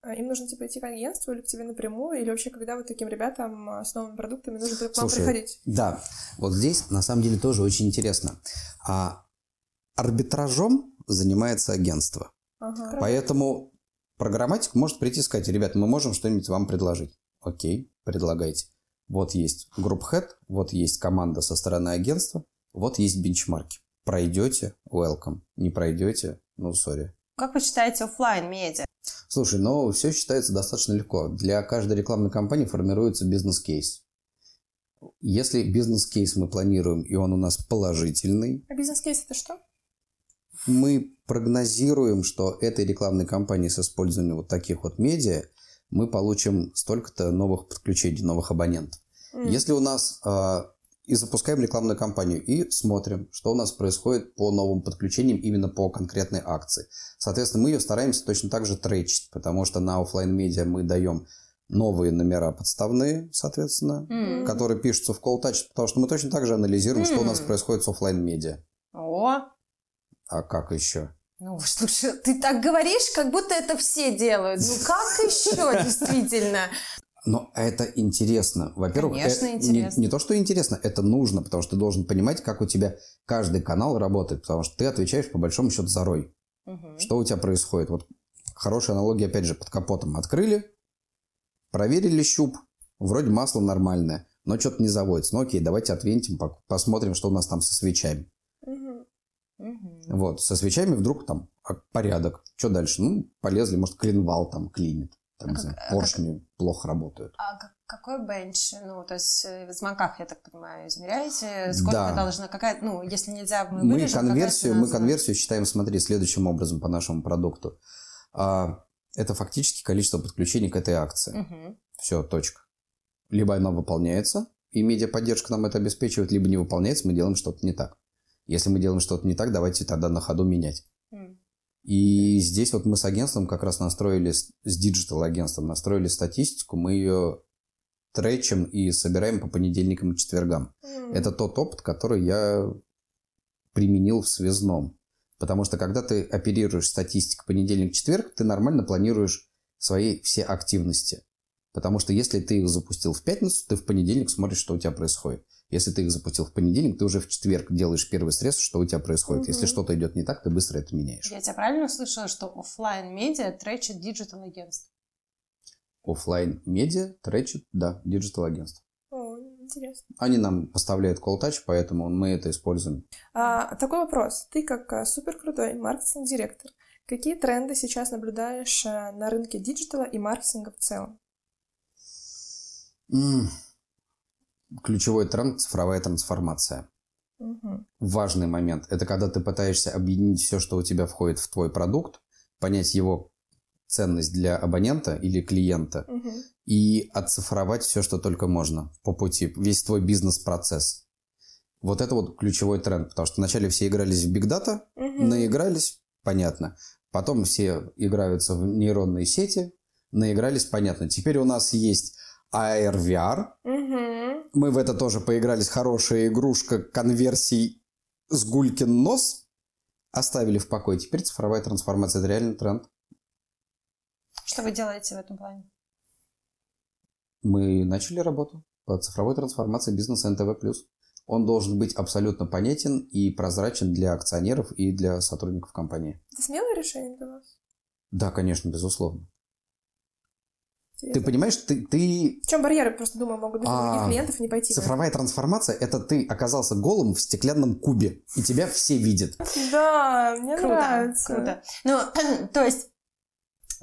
B: А Им нужно типа идти к агентству или к тебе напрямую, или вообще когда вот таким ребятам а, с новыми продуктами нужно к вам
A: Слушай,
B: приходить?
A: Да, вот здесь на самом деле тоже очень интересно. А арбитражом занимается агентство.
B: Ага.
A: Поэтому программатик может прийти и сказать, ребят, мы можем что-нибудь вам предложить. Окей, предлагайте. Вот есть group head, вот есть команда со стороны агентства, вот есть бенчмарки. Пройдете, welcome. Не пройдете, ну, sorry.
C: Как вы считаете оффлайн медиа?
A: Слушай, ну, все считается достаточно легко. Для каждой рекламной кампании формируется бизнес-кейс. Если бизнес-кейс мы планируем, и он у нас положительный,
B: А бизнес-кейс это что?
A: мы прогнозируем, что этой рекламной кампании с использованием вот таких вот медиа мы получим столько-то новых подключений, новых абонентов.
B: М.
A: Если у нас а, и запускаем рекламную кампанию и смотрим, что у нас происходит по новым подключениям именно по конкретной акции. Соответственно, мы ее стараемся точно так же тречить, потому что на оффлайн медиа мы даем новые номера подставные, соответственно,
C: М.
A: которые пишутся в Calltouch, потому что мы точно так же анализируем, что у нас происходит с оффлайн медиа.
C: О,
A: А как еще?
C: ну слушай, ты так говоришь, как будто это все делают. Ну как еще, действительно?
A: Но это интересно. Во-первых,
C: Конечно,
A: э, не-
C: интересно.
A: Не, то, что интересно, это нужно, потому что ты должен понимать, как у тебя каждый канал работает, потому что ты отвечаешь по большому счету за рой.
C: Мгм.
A: Что у тебя происходит? Вот хорошая аналогия, опять же, под капотом открыли, проверили щуп, вроде масло нормальное, но что-то не заводится. Ну окей, давайте отвинтим, посмотрим, что у нас там со свечами.
B: Мгм.
A: Вот, со свечами вдруг там а, порядок. Что дальше? Ну, полезли, может, клинвал там клинит. Там,
C: А
A: не
C: как-
A: знаю,
C: а как-
A: поршни плохо работают.
C: А как- какой бенч? Ну, то есть э, в звонках, я так понимаю, измеряете? Сколько
A: Да.
C: должна, какая, ну, если нельзя, мы,
A: Мы
C: вырежем,
A: конверсию, мы конверсию считаем, смотри, следующим образом по нашему продукту. А, это фактически количество подключений к этой акции.
C: Мгм.
A: Все, точка. Либо она выполняется, и медиаподдержка нам это обеспечивает, либо не выполняется, мы делаем что-то не так. Если мы делаем что-то не так, давайте тогда на ходу менять. И здесь вот мы с агентством как раз настроили, с диджитал-агентством настроили статистику, мы ее тречим и собираем по понедельникам и четвергам.
B: М.
A: Это тот опыт, который я применил в Связном. Потому что когда ты оперируешь статистикой понедельник-четверг, ты нормально планируешь свои все активности. Потому что если ты их запустил в пятницу, ты в понедельник смотришь, что у тебя происходит. Если ты их запустил в понедельник, ты уже в четверг делаешь первый срез, что у тебя происходит. Если
B: Мгм.
A: что-то идет не так, ты быстро это меняешь.
C: Я тебя правильно услышала, что оффлайн медиа тречит диджитал агентство?
A: Оффлайн медиа тречит, да, диджитал агентство.
B: О, интересно.
A: Они нам поставляют Calltouch, поэтому мы это используем.
B: А, такой вопрос. Ты как а, супер крутой маркетинг-директор, какие тренды сейчас наблюдаешь а, на рынке диджитала и маркетинга в целом?
A: Ключевой тренд – цифровая трансформация.
B: Мгм.
A: важный момент. Это когда ты пытаешься объединить все, что у тебя входит в твой продукт, понять его ценность для абонента или клиента
B: Мгм.
A: и оцифровать все, что только можно по пути, весь твой бизнес-процесс. Вот это вот ключевой тренд, потому что вначале все игрались в Big Data,
B: Мгм.
A: наигрались, понятно. Потом все играются в нейронные сети, наигрались, понятно. Теперь у нас есть AR, VR.
B: Мгм.
A: Мы в это тоже поигрались. Хорошая игрушка конверсий с гулькин нос. Оставили в покое. Теперь цифровая трансформация. Это реальный тренд.
C: Что вы делаете в этом плане?
A: Мы начали работу по цифровой трансформации бизнеса НТВ+. Он должен быть абсолютно понятен и прозрачен для акционеров и для сотрудников компании.
B: Это смелое решение для вас?
A: Да, конечно, безусловно. Ты понимаешь, ты, ты
B: В чем барьеры, просто думаю, могут быть у
A: А,
B: других клиентов не пойти?
A: цифровая трансформация это ты оказался голым в стеклянном кубе, и тебя все видят.
B: Да, мне
C: Круто,
B: нравится.
C: круто. Ну, то есть,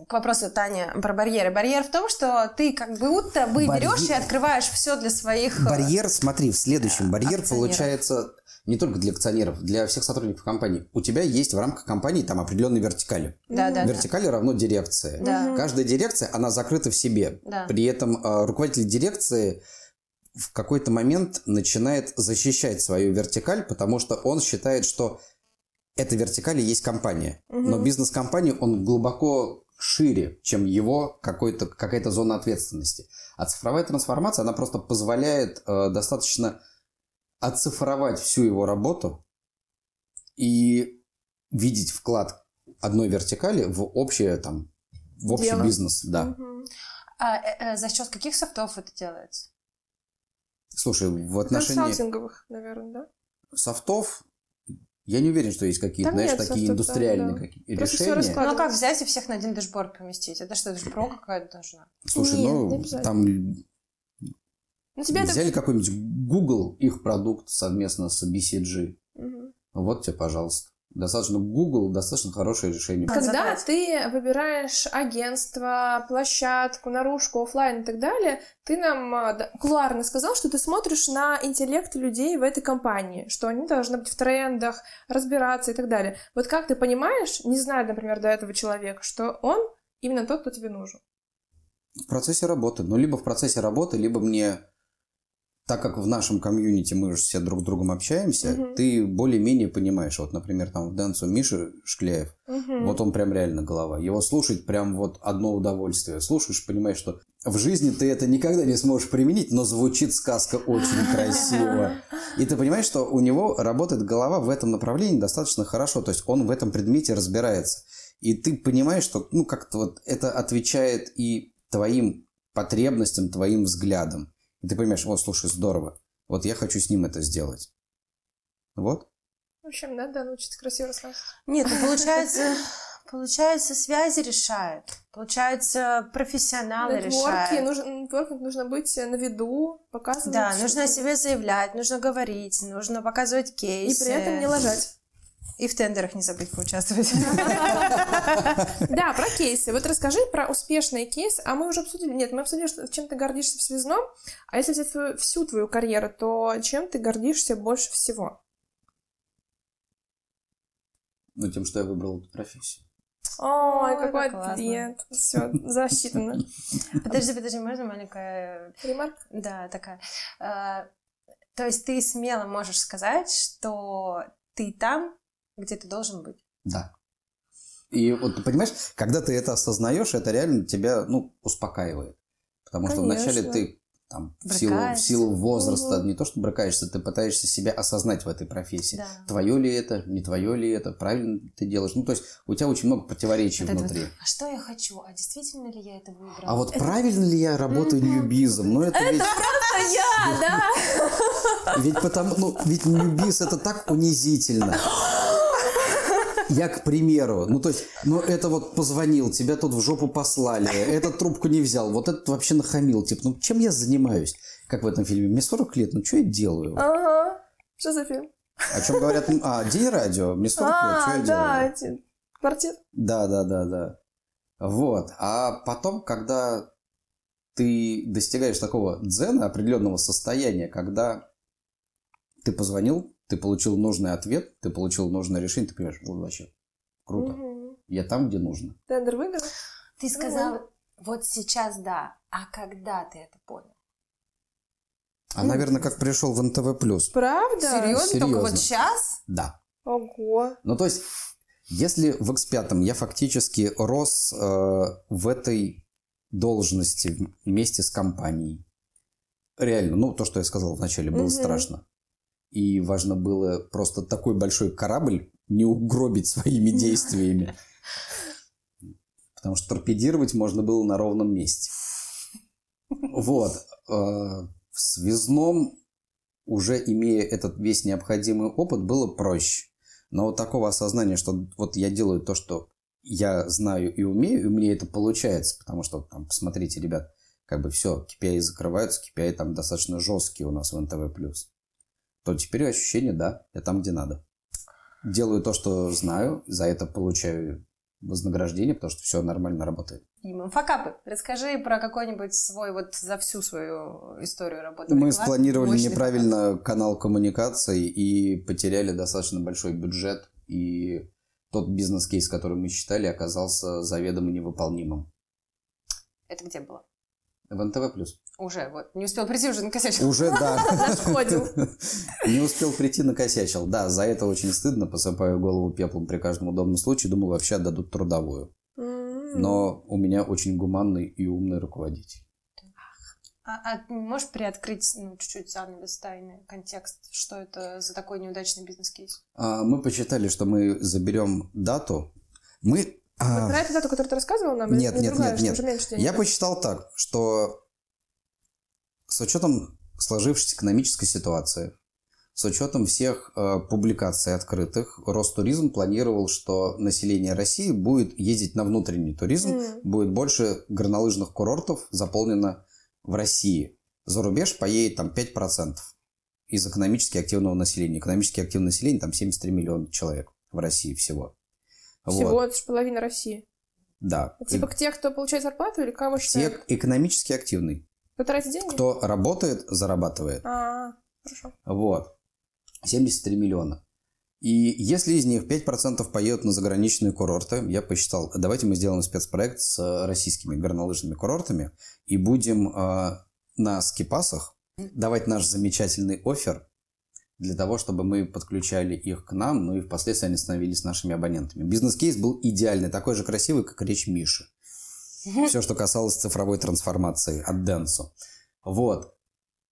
C: к вопросу Тани про барьеры. Барьер в том, что ты как будто бы
A: Барьер-
C: берешь и открываешь все для своих... э,
A: Барьер, смотри, в следующем. Барьер получается не только для акционеров, для всех сотрудников компании. У тебя есть в рамках компании там определенные вертикали.
C: Да, да, да.
A: Вертикали равно дирекция.
C: Да.
A: Каждая дирекция, она закрыта в себе.
C: Да.
A: При этом э, руководитель дирекции в какой-то момент начинает защищать свою вертикаль, потому что он считает, что эта вертикаль и есть компания. Но бизнес компании, он глубоко шире, чем его какой-то, какая-то зона ответственности. А цифровая трансформация, она просто позволяет э, достаточно оцифровать всю его работу и видеть вклад одной вертикали в общее там в общий
B: Дело.
A: бизнес, да.
B: Мгм.
C: А э, э, за счет каких софтов это делается?
A: Слушай, в отношении
B: Консалтинговых, наверное, да?
A: софтов я не уверен, что есть какие-то, знаешь,
B: нет,
A: такие
B: софтов,
A: индустриальные
B: да.
A: какие- решения.
C: Ну, а как взять и всех на один dashboard поместить? Это что, это же про какая-то нужна?
A: Слушай,
B: Нет, не
A: ну там
B: Ну, тебе это...
A: взяли какой-нибудь Google, их продукт совместно с BCG.
B: Мгм.
A: Вот тебе, пожалуйста. Достаточно Google, достаточно хорошее решение.
C: А,
B: Когда ты выбираешь агентство, площадку, наружку, оффлайн и так далее, ты нам а, кулуарно сказал, что ты смотришь на интеллект людей в этой компании, что они должны быть в трендах, разбираться и так далее. Вот как ты понимаешь, не зная, например, до этого человека, что он именно тот, кто тебе нужен?
A: В процессе работы. Ну, либо в процессе работы, либо мне, так как в нашем комьюнити мы же все друг с другом общаемся,
B: Мгм.
A: ты более-менее понимаешь. Вот, например, там в Дэнсу Миша Шкляев,
B: Мгм.
A: вот он прям реально голова. Его слушать прям вот одно удовольствие. Слушаешь, понимаешь, что в жизни ты это никогда не сможешь применить, но звучит сказка очень красиво. И ты понимаешь, что у него работает голова в этом направлении достаточно хорошо. То есть он в этом предмете разбирается. И ты понимаешь, что ну как-то вот это отвечает и твоим потребностям, твоим взглядам. И ты понимаешь, вот, слушай, здорово. Вот я хочу с ним это сделать. Вот.
B: В общем, надо научиться красиво рассказывать.
C: Нет, ну получается, получается, связи решают. Получается, профессионалы
B: Нетворки,
C: решают.
B: нужно, нетворкинг нужно быть на виду, показывать.
C: Да, нужно о себе заявлять, нужно говорить, нужно показывать
B: И
C: кейсы.
B: при этом не ложать.
C: И в тендерах не забыть поучаствовать.
B: Да, про кейсы. Вот расскажи про успешные кейсы. А мы уже обсудили. Нет, мы обсудили, что- чем ты гордишься в связном. А если взять всю твою карьеру, то чем ты гордишься больше всего?
A: Ну, тем, что я выбрал эту профессию.
B: Ой,
C: Ой,
B: какой
C: как
B: ответ. Все, засчитано.
C: Подожди, подожди, можно маленькая...
B: Ремарк?
C: Да, такая. А, То есть ты смело можешь сказать, что ты там, где ты должен быть.
A: Да. И вот понимаешь, когда ты это осознаешь, это реально тебя, ну, успокаивает. Потому что вначале
B: Конечно.
A: ты там, в силу, в силу возраста, не то что брыкаешься, ты пытаешься себя осознать в этой профессии.
C: Да.
A: Твое ли это, не твое ли это, правильно ты делаешь. Ну, то есть у тебя очень много противоречий
C: Вот это
A: внутри.
C: вот, а что я хочу? А действительно ли я это выбрала?
A: А вот правильно ли я работаю ньюбизом? Ну, это ведь...
B: Я, да.
A: Ведь потому, ну, ведь ньюбиз это так унизительно. Я, к примеру, ну, то есть, ну, это вот позвонил, тебя тут в жопу послали, этот трубку не взял, вот этот вообще нахамил. Типа, ну, чем я занимаюсь? Как в этом фильме? Мне 40 лет, ну, что я делаю?
B: Ага. Что за фильм?
A: О чем говорят? А, День радио, мне 40 лет, что
B: А,
A: я
B: да,
A: делаю?
B: эти... Квартир.
A: Да, да, да, да. Вот. А потом, когда ты достигаешь такого дзена, определенного состояния, когда ты позвонил, ты получил нужный ответ, ты получил нужное решение, ты понимаешь, вот вообще круто.
B: Мгм.
A: Я там, где нужно.
B: Тендер выиграл?
C: Ты сказал, вот сейчас да, а когда ты это понял?
A: А, наверное, как пришел в НТВ+.
B: Правда?
C: Серьезно? Только
A: серьезно.
C: вот сейчас?
A: Да.
B: Ого.
A: Ну, то есть, если в X5 я фактически рос э, в этой должности вместе с компанией, реально, ну, то, что я сказал вначале, было
B: Мгм.
A: страшно. И важно было просто такой большой корабль не угробить своими действиями. Потому что торпедировать можно было на ровном месте. Вот. э, В связном, уже имея этот весь необходимый опыт, было проще. Но вот такого осознания, что вот я делаю то, что я знаю и умею, и мне это получается, потому что там, посмотрите, ребят, как бы все, KPI закрываются, KPI там достаточно жесткие у нас в НТВ+. То теперь ощущение, да, я там, где надо. Делаю то, что знаю, за это получаю вознаграждение, потому что все нормально работает.
C: Дима, факапы. Расскажи про какой-нибудь свой, вот за всю свою историю работы.
A: Мы
C: рекламе.
A: спланировали
C: Мощный
A: неправильно канал коммуникаций и потеряли достаточно большой бюджет, и тот бизнес-кейс, который мы считали, оказался заведомо невыполнимым.
C: факап. Это где было?
A: В НТВ+.
C: Уже, вот. Не успел прийти, уже накосячил.
A: Уже, да.
B: Нашкодил.
A: Не успел прийти, накосячил. Да, за это очень стыдно, посыпаю голову пеплом при каждом удобном случае. Думал, вообще отдадут трудовую.
B: М.
A: Но у меня очень гуманный и умный руководитель.
C: А, а можешь приоткрыть ну, чуть-чуть занавес тайны, контекст, что это за такой неудачный бизнес-кейс?
A: А, Мы посчитали, что мы заберем дату. Мы... а,
B: Про эту дату, которую ты рассказывал нам?
A: Нет,
B: не
A: нет,
B: другая,
A: нет, нет.
B: меньше денег?
A: Я посчитал так, что с учетом сложившейся экономической ситуации, с учетом всех э, публикаций открытых, Ростуризм планировал, что население России будет ездить на внутренний туризм,
B: М.
A: будет больше горнолыжных курортов заполнено в России. За рубеж поедет там 5% из экономически активного населения. Экономически активное население там 73 миллиона человек в России всего.
B: Всего,
A: Вот.
B: это же половина России.
A: Да.
B: Это Типа к те, кто получает зарплату или кого
A: Все
B: считают?
A: экономически активный.
B: Кто тратит деньги?
A: Кто работает, зарабатывает.
B: А, хорошо.
A: Вот. 73 миллиона. И если из них 5% поедут на заграничные курорты, я посчитал, давайте мы сделаем спецпроект с э, российскими горнолыжными курортами и будем э, на скипасах давать наш замечательный офер для того, чтобы мы подключали их к нам, ну и впоследствии они становились нашими абонентами. Бизнес-кейс был идеальный, такой же красивый, как речь Миши. Все, что касалось цифровой трансформации от Денсу. Вот.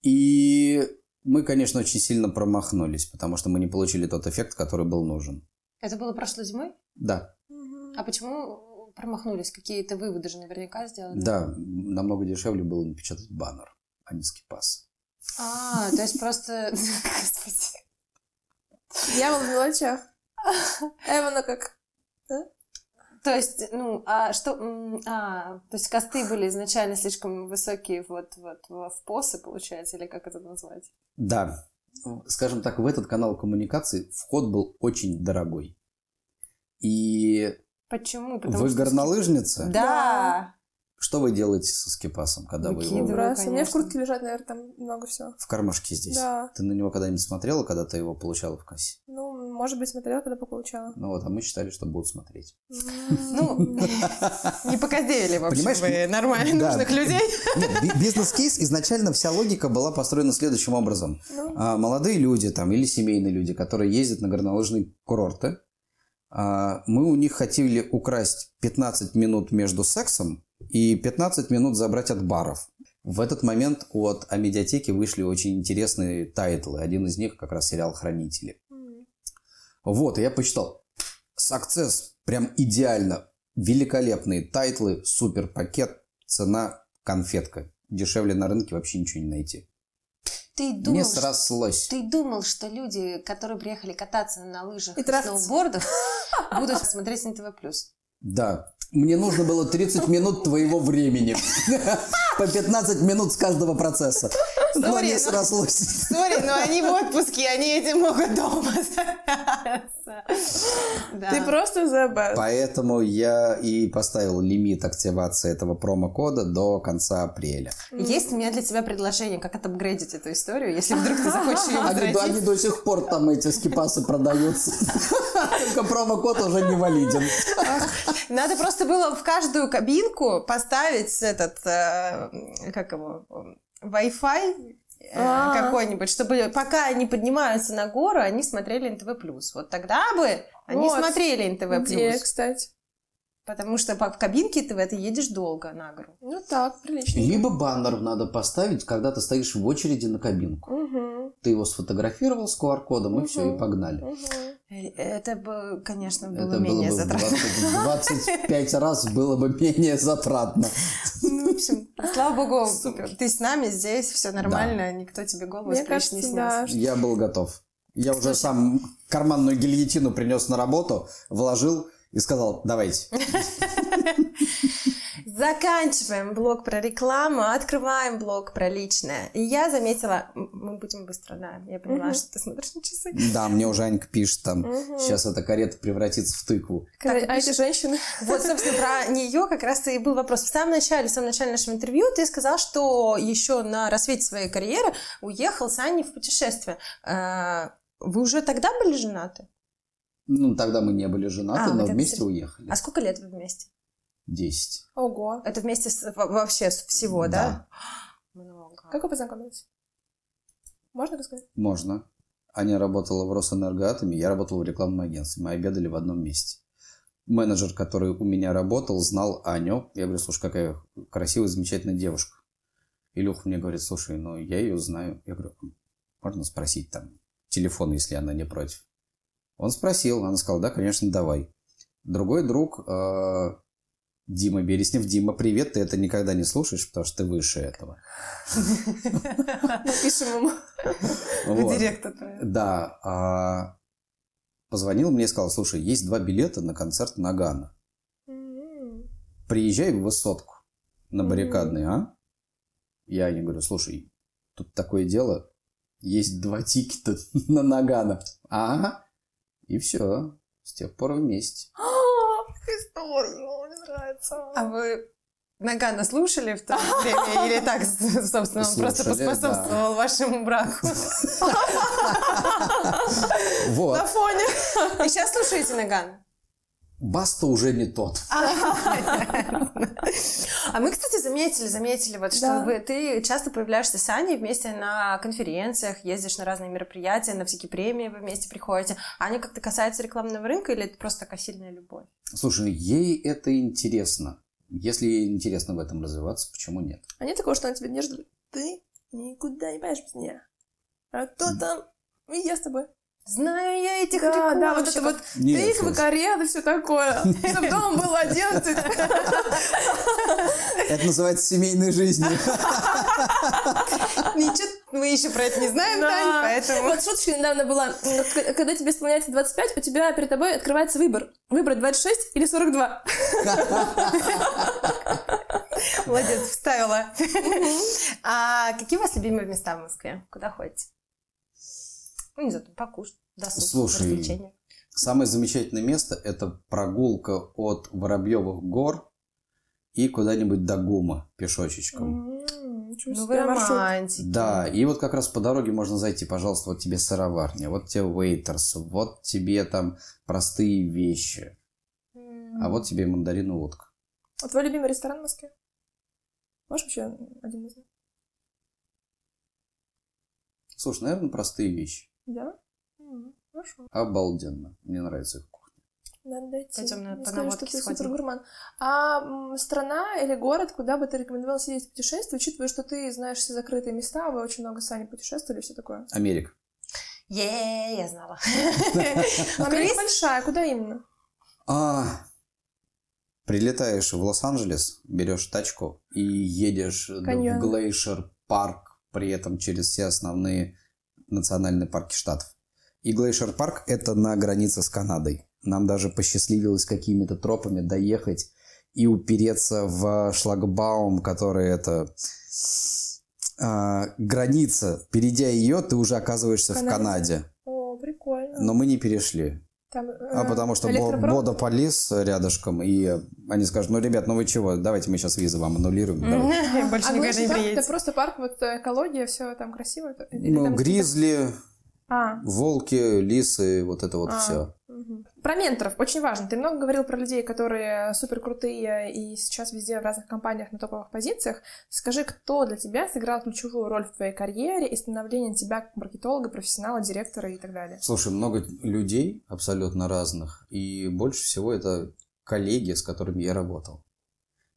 A: И мы, конечно, очень сильно промахнулись, потому что мы не получили тот эффект, который был нужен.
C: Это было прошлой зимой?
A: Да,
C: А почему промахнулись? Какие-то выводы же наверняка сделали.
A: да, намного дешевле было напечатать баннер, а не скипас.
C: А, то есть просто... Господи.
B: Дьявол в мелочах. Эвана как?
C: То есть, ну, а что... А, то есть косты были изначально слишком высокие вот, вот в посы, получается, или как это назвать?
A: Да, скажем так, в этот канал коммуникаций вход был очень дорогой. И
C: Почему? Потому
A: вы
C: что-
A: горнолыжница?
C: Да.
A: Что вы делаете со скипасом, когда вы его
C: Выкидываю.
B: У меня в куртке лежат, наверное, там много всего.
A: в кармашке здесь?
B: Да.
A: Ты на него когда-нибудь смотрела, когда ты его получала в кассе?
B: Ну, может быть, смотрела, когда получала.
A: Ну вот, а мы считали, что будут смотреть.
C: Ну, не показдели, в общем,
A: Понимаешь,
C: вы нормально нужных людей.
A: Бизнес-кейс изначально вся логика была построена следующим образом.
B: Ну,
A: А, молодые люди там или семейные люди, которые ездят на горнолыжные курорты, а, мы у них хотели украсть 15 минут между сексом и 15 минут забрать от баров. В этот момент от Амедиатеки вышли очень интересные тайтлы. Один из них как раз сериал «Хранители». Вот, и я посчитал. Success прям идеально. Великолепные тайтлы, супер пакет, цена конфетка. Дешевле на рынке вообще ничего не найти.
C: Ты
A: Не
C: думал, что-
A: срослось.
C: ты думал, что люди, которые приехали кататься на лыжах
B: И
C: и, сноубордах, будут смотреть НТВ+.
A: Да. Мне нужно было 30 минут твоего времени. По 15 минут с каждого процесса. Но
C: Сори, но-
A: срослось.
C: Сори, но они в отпуске, они этим могут дома заняться. Да.
B: Ты просто best.
A: Поэтому я и поставил лимит активации этого промокода до конца апреля.
C: Есть у меня для тебя предложение, как отапгрейдить эту историю, если вдруг ты захочешь ее
A: Они, они до сих пор там эти скипасы продаются. Только промокод уже не валиден.
C: Надо просто было в каждую кабинку поставить этот, э, как его, Wi-Fi, э,
B: А.
C: какой-нибудь, чтобы пока они поднимаются на гору, они смотрели НТВ+. Вот тогда бы они
B: Вот.
C: смотрели НТВ+.
B: Идея, кстати.
C: Потому что в кабинке ты едешь долго на гору.
B: Ну так, прилично.
A: Либо баннер надо поставить, когда ты стоишь в очереди на кабинку.
B: Угу.
A: Ты его сфотографировал с QR-кодом, и все, и погнали.
B: Угу.
C: Это бы, конечно, было
A: Это было
C: менее
A: бы в
C: затратно.
A: 20 25 раз было бы менее затратно.
C: Ну, в общем, слава богу, ты с нами здесь, все нормально, никто тебе голову
B: Мне
C: не снес.
B: да.
A: Я был готов. Я уже сам карманную гильотину принес на работу, вложил и сказал, давайте.
C: Заканчиваем блок про рекламу, открываем блок про личное. И я заметила, мы будем быстро, да, я поняла, что ты смотришь на часы.
A: Да, мне уже Анька пишет там, сейчас эта карета превратится в тыкву.
C: Так,
B: а эти женщины?
C: Вот, собственно, про нее как раз и был вопрос. В самом начале, в самом начале нашего интервью ты сказал, что еще на рассвете своей карьеры уехал с Аней в путешествие. Э, Вы уже тогда были женаты?
A: Ну, тогда мы не были женаты,
C: А,
A: но вместе
C: серьезно.
A: уехали.
C: А сколько лет вы вместе?
A: Десять.
B: Ого.
C: Это вместе с- во- вообще с всего, да? Много.
B: Как вы познакомились? Можно рассказать?
A: Можно. Аня работала в Росэнергоатоме, я работал в рекламном агентстве. Мы обедали в одном месте. Менеджер, который у меня работал, знал Аню. Я говорю, слушай, какая красивая, замечательная девушка. Илюха мне говорит, слушай, ну я ее знаю. Я говорю, можно спросить там телефон, если она не против. Он спросил, она сказала, да, конечно, давай. Другой друг, э, Дима Береснев. Дима, привет, ты это никогда не слушаешь, потому что ты выше этого.
B: Напишем ему.
A: Вот.
C: Директор.
A: Да. а, позвонил мне и сказал, слушай, есть два билета на концерт Нагана.
B: М.
A: Приезжай в высотку на
B: Мгм.
A: баррикадный, а? Я не говорю, слушай, тут такое дело, есть два тикета на Нагана. Ага. И все. С тех пор вместе.
B: История, мне нравится.
C: А вы Нагана слушали в то время или так, собственно, он просто поспособствовал вашему браку?
A: Вот.
B: На фоне.
C: И сейчас слушаете Наган?
A: Баста уже не тот.
C: А мы, кстати, заметили, заметили, вот, что
B: Да.
C: вы, ты часто появляешься с Аней вместе на конференциях, ездишь на разные мероприятия, на всякие премии вы вместе приходите. Аня как-то касается рекламного рынка или это просто такая сильная любовь?
A: Слушай, ей это интересно. Если ей интересно в этом развиваться, почему нет?
B: А нет такого, что она тебе держит? Ты никуда не поедешь без меня. А кто там? И я с тобой.
C: Знаю я этих
B: Да, да, вот это вот
A: Нет,
B: тыквы,
A: слушай.
B: карета, все такое. Чтобы дома было 11.
A: Это называется семейной жизнью.
C: Ничего, мы еще про это не знаем,
B: Да.
C: Тань, поэтому...
B: Вот шуточка недавно была. Когда тебе исполняется 25, у тебя перед тобой открывается выбор. Выбрать 26 или 42.
C: Молодец, вставила. А какие у вас любимые места в Москве? Куда ходите? Ну, не знаю, покушать, досуг,
A: Слушай,
C: развлечения.
A: Самое замечательное место – это прогулка от Воробьевых гор и куда-нибудь до ГУМа пешочечком.
C: Ну, вы романтики.
A: Да, и вот как раз по дороге можно зайти, пожалуйста, вот тебе сыроварня, вот тебе вейтерс, вот тебе там простые вещи, а вот тебе мандарин и водка.
B: А твой любимый ресторан в Москве? Можешь вообще один назвать?
A: Слушай, наверное, простые вещи.
B: Да? М, Хорошо.
A: Обалденно. Мне нравится их кухня.
B: Надо дойти.
C: Пойдем на-
B: Не
C: по
B: скажу, что ты супер гурман. А страна или город, куда бы ты рекомендовал съездить в путешествие, учитывая, что ты знаешь все закрытые места, вы очень много с Аней путешествовали и все такое?
A: Америка.
C: Е, я знала.
B: Америка большая, куда именно?
A: А, прилетаешь в Лос-Анджелес, берешь тачку и едешь
B: Каньон.
A: в Глейшер парк, при этом через все основные национальные парки штатов. И Глейшер парк это на границе с Канадой. Нам даже посчастливилось какими-то тропами доехать и упереться в шлагбаум, который это а, граница. Перейдя ее, ты уже оказываешься в
B: Канаде?
A: Канаде.
B: О, прикольно.
A: Но мы не перешли.
B: Там,
A: А
B: э,
A: потому что? Бода полис рядышком, и они скажут, ну, ребят, ну вы чего, давайте мы сейчас визы вам аннулируем. давайте».
C: Я больше
B: А
C: никогда не приедете.
B: это просто парк, вот экология, все там красиво.
A: Ну,
B: там какие-то-
A: гризли,
B: А,
A: волки, лисы, вот это вот
B: А.
A: все.
B: Про менторов очень важно. Ты много говорил про людей, которые супер крутые и сейчас везде в разных компаниях на топовых позициях. Скажи, кто для тебя сыграл ключевую роль в твоей карьере и становлении тебя как маркетолога, профессионала, директора и так далее?
A: Слушай, много людей абсолютно разных, и больше всего это коллеги, с которыми я работал.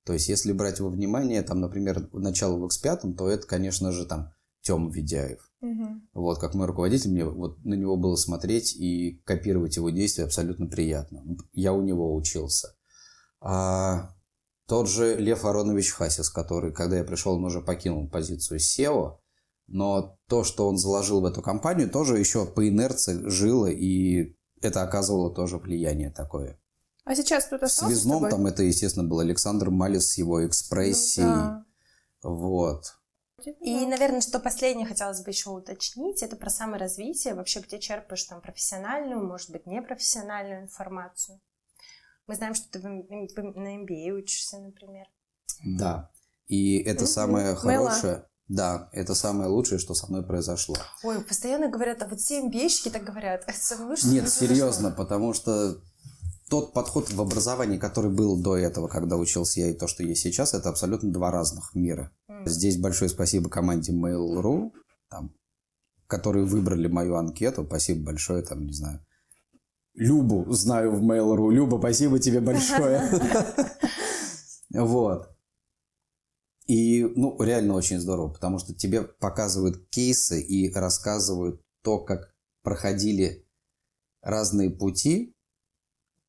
A: То есть, если брать во внимание, там, например, начало в X5, то это, конечно же, там, Тёма Ведяев.
B: Угу.
A: Вот, как мой руководитель, мне вот на него было смотреть и копировать его действия абсолютно приятно. Я у него учился. А тот же Лев Аронович Хасис, который, когда я пришел, он уже покинул позицию SEO, но то, что он заложил в эту компанию, тоже еще по инерции жило, и это оказывало тоже влияние такое.
B: А сейчас кто-то
A: связном там это, естественно, был Александр Малис с его экспрессией.
B: Ну, да.
A: Вот.
C: И, наверное, что последнее хотелось бы еще уточнить, это про саморазвитие, вообще где черпаешь там профессиональную, может быть, непрофессиональную информацию. Мы знаем, что ты на MBA учишься, например.
A: Да. И это самое
B: Мэла.
A: хорошее. Да, это самое лучшее, что со мной произошло.
C: Ой, постоянно говорят, а вот все MBA-щики так говорят. Это самое лучшее,
A: Нет, серьезно, потому что тот подход в образовании, который был до этого, когда учился я, и то, что есть сейчас, это абсолютно два разных мира. Здесь большое спасибо команде Mail.ru, там, которые выбрали мою анкету. Спасибо большое, там, не знаю. Любу знаю в Mail.ru. Люба, спасибо тебе большое. Вот. И, ну, реально очень здорово, потому что тебе показывают кейсы и рассказывают то, как проходили разные пути,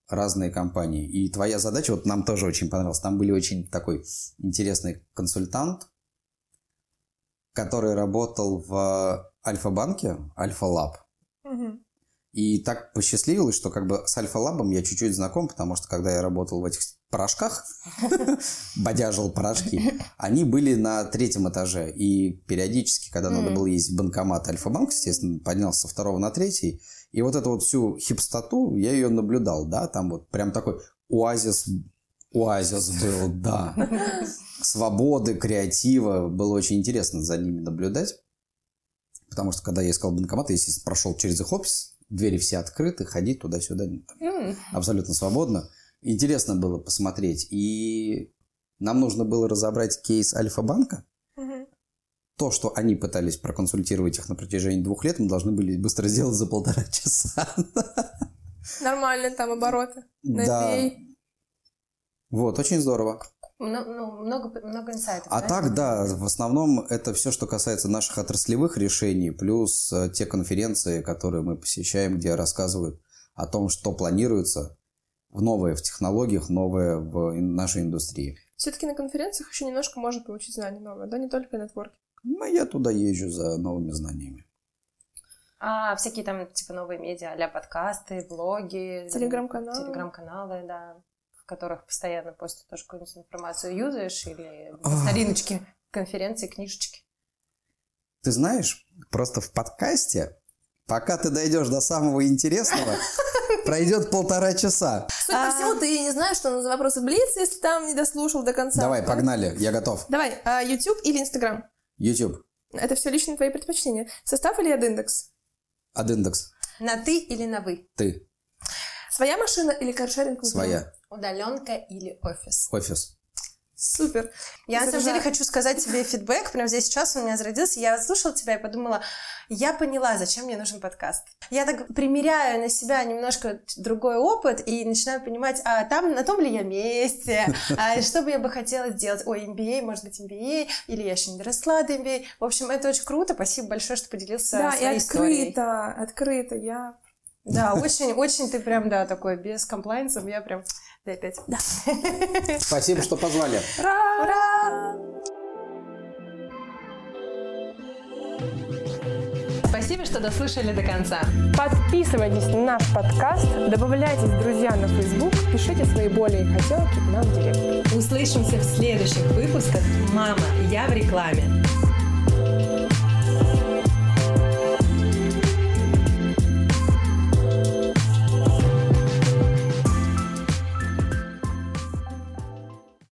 A: разные компании. И твоя задача, вот нам тоже очень понравилось, там были очень такой интересный консультант, который работал в Альфа-банке, Альфа-лаб. И так посчастливилось, что как бы с Альфа-лабом я чуть-чуть знаком, потому что когда я работал в этих порошках, бодяжил порошки, они были на третьем этаже. И периодически, когда надо было в банкомат Альфа-банк, естественно, поднялся со второго на третий. И вот эту вот всю хипстоту, я ее наблюдал, да, там вот прям такой оазис, оазис был, да. Свободы, креатива. Было очень интересно за ними наблюдать. Потому что, когда я искал банкомат, я, естественно, прошел через их офис, двери все открыты, ходить туда-сюда
B: М.
A: абсолютно свободно. Интересно было посмотреть. И нам нужно было разобрать кейс Альфа-банка. То, что они пытались проконсультировать их на протяжении двух лет, мы должны были быстро сделать за полтора часа.
B: Нормально там обороты. На
A: Да. Вот, очень здорово.
C: Ну, много, много инсайтов.
A: А так, да, в основном это все, что касается наших отраслевых решений, плюс э, те конференции, которые мы посещаем, где рассказывают о том, что планируется в новое в технологиях, новое в нашей индустрии.
B: Все-таки на конференциях еще немножко можно получить знания новые, да, не только нетворки.
A: Ну, я туда езжу за новыми знаниями.
C: А всякие там, типа, новые медиа, а подкасты, блоги.
B: Телеграм-каналы.
C: Телеграм-каналы, да, которых постоянно постят тоже какую-нибудь информацию. Юзаешь или стариночки, конференции, книжечки?
A: Ты знаешь, просто в подкасте, пока ты дойдешь до самого интересного, пройдет полтора часа.
B: Судя
C: А.
B: по всему, ты не знаешь, что за вопросы Блиц, если там не дослушал до конца.
A: Давай,
B: да?
A: погнали, я готов.
B: Давай, а, YouTube или Instagram?
A: YouTube,
B: Это все лично твои предпочтения. Состав или адиндекс?
A: Адиндекс,
C: На ты или на вы?
A: ты,
B: Своя машина или каршеринг?
A: своя,
C: Удаленка или офис?
A: офис.
B: Супер.
C: Я на самом деле хочу сказать тебе фидбэк. Прямо здесь сейчас он у меня зародился. Я слушала тебя и подумала, я поняла, зачем мне нужен подкаст. Я так примеряю на себя немножко другой опыт и начинаю понимать, а там, на том ли я месте, а что бы я бы хотела сделать. Ой, MBA, может быть, MBA, или я еще не доросла до MBA. В общем, это очень круто. Спасибо большое, что поделился
B: Да, и
C: своей историей.
B: открыто, открыто. Я...
C: Да, очень, очень ты прям, да, такой, без комплайнсов, я прям, дай пять. Да.
A: Спасибо, что позвали.
B: Ура!
C: Спасибо, что дослушали до конца.
B: Подписывайтесь на наш подкаст, добавляйтесь в друзья на Facebook, пишите свои боли и хотелки нам в директ.
C: Услышимся в следующих выпусках «Мама, я в рекламе».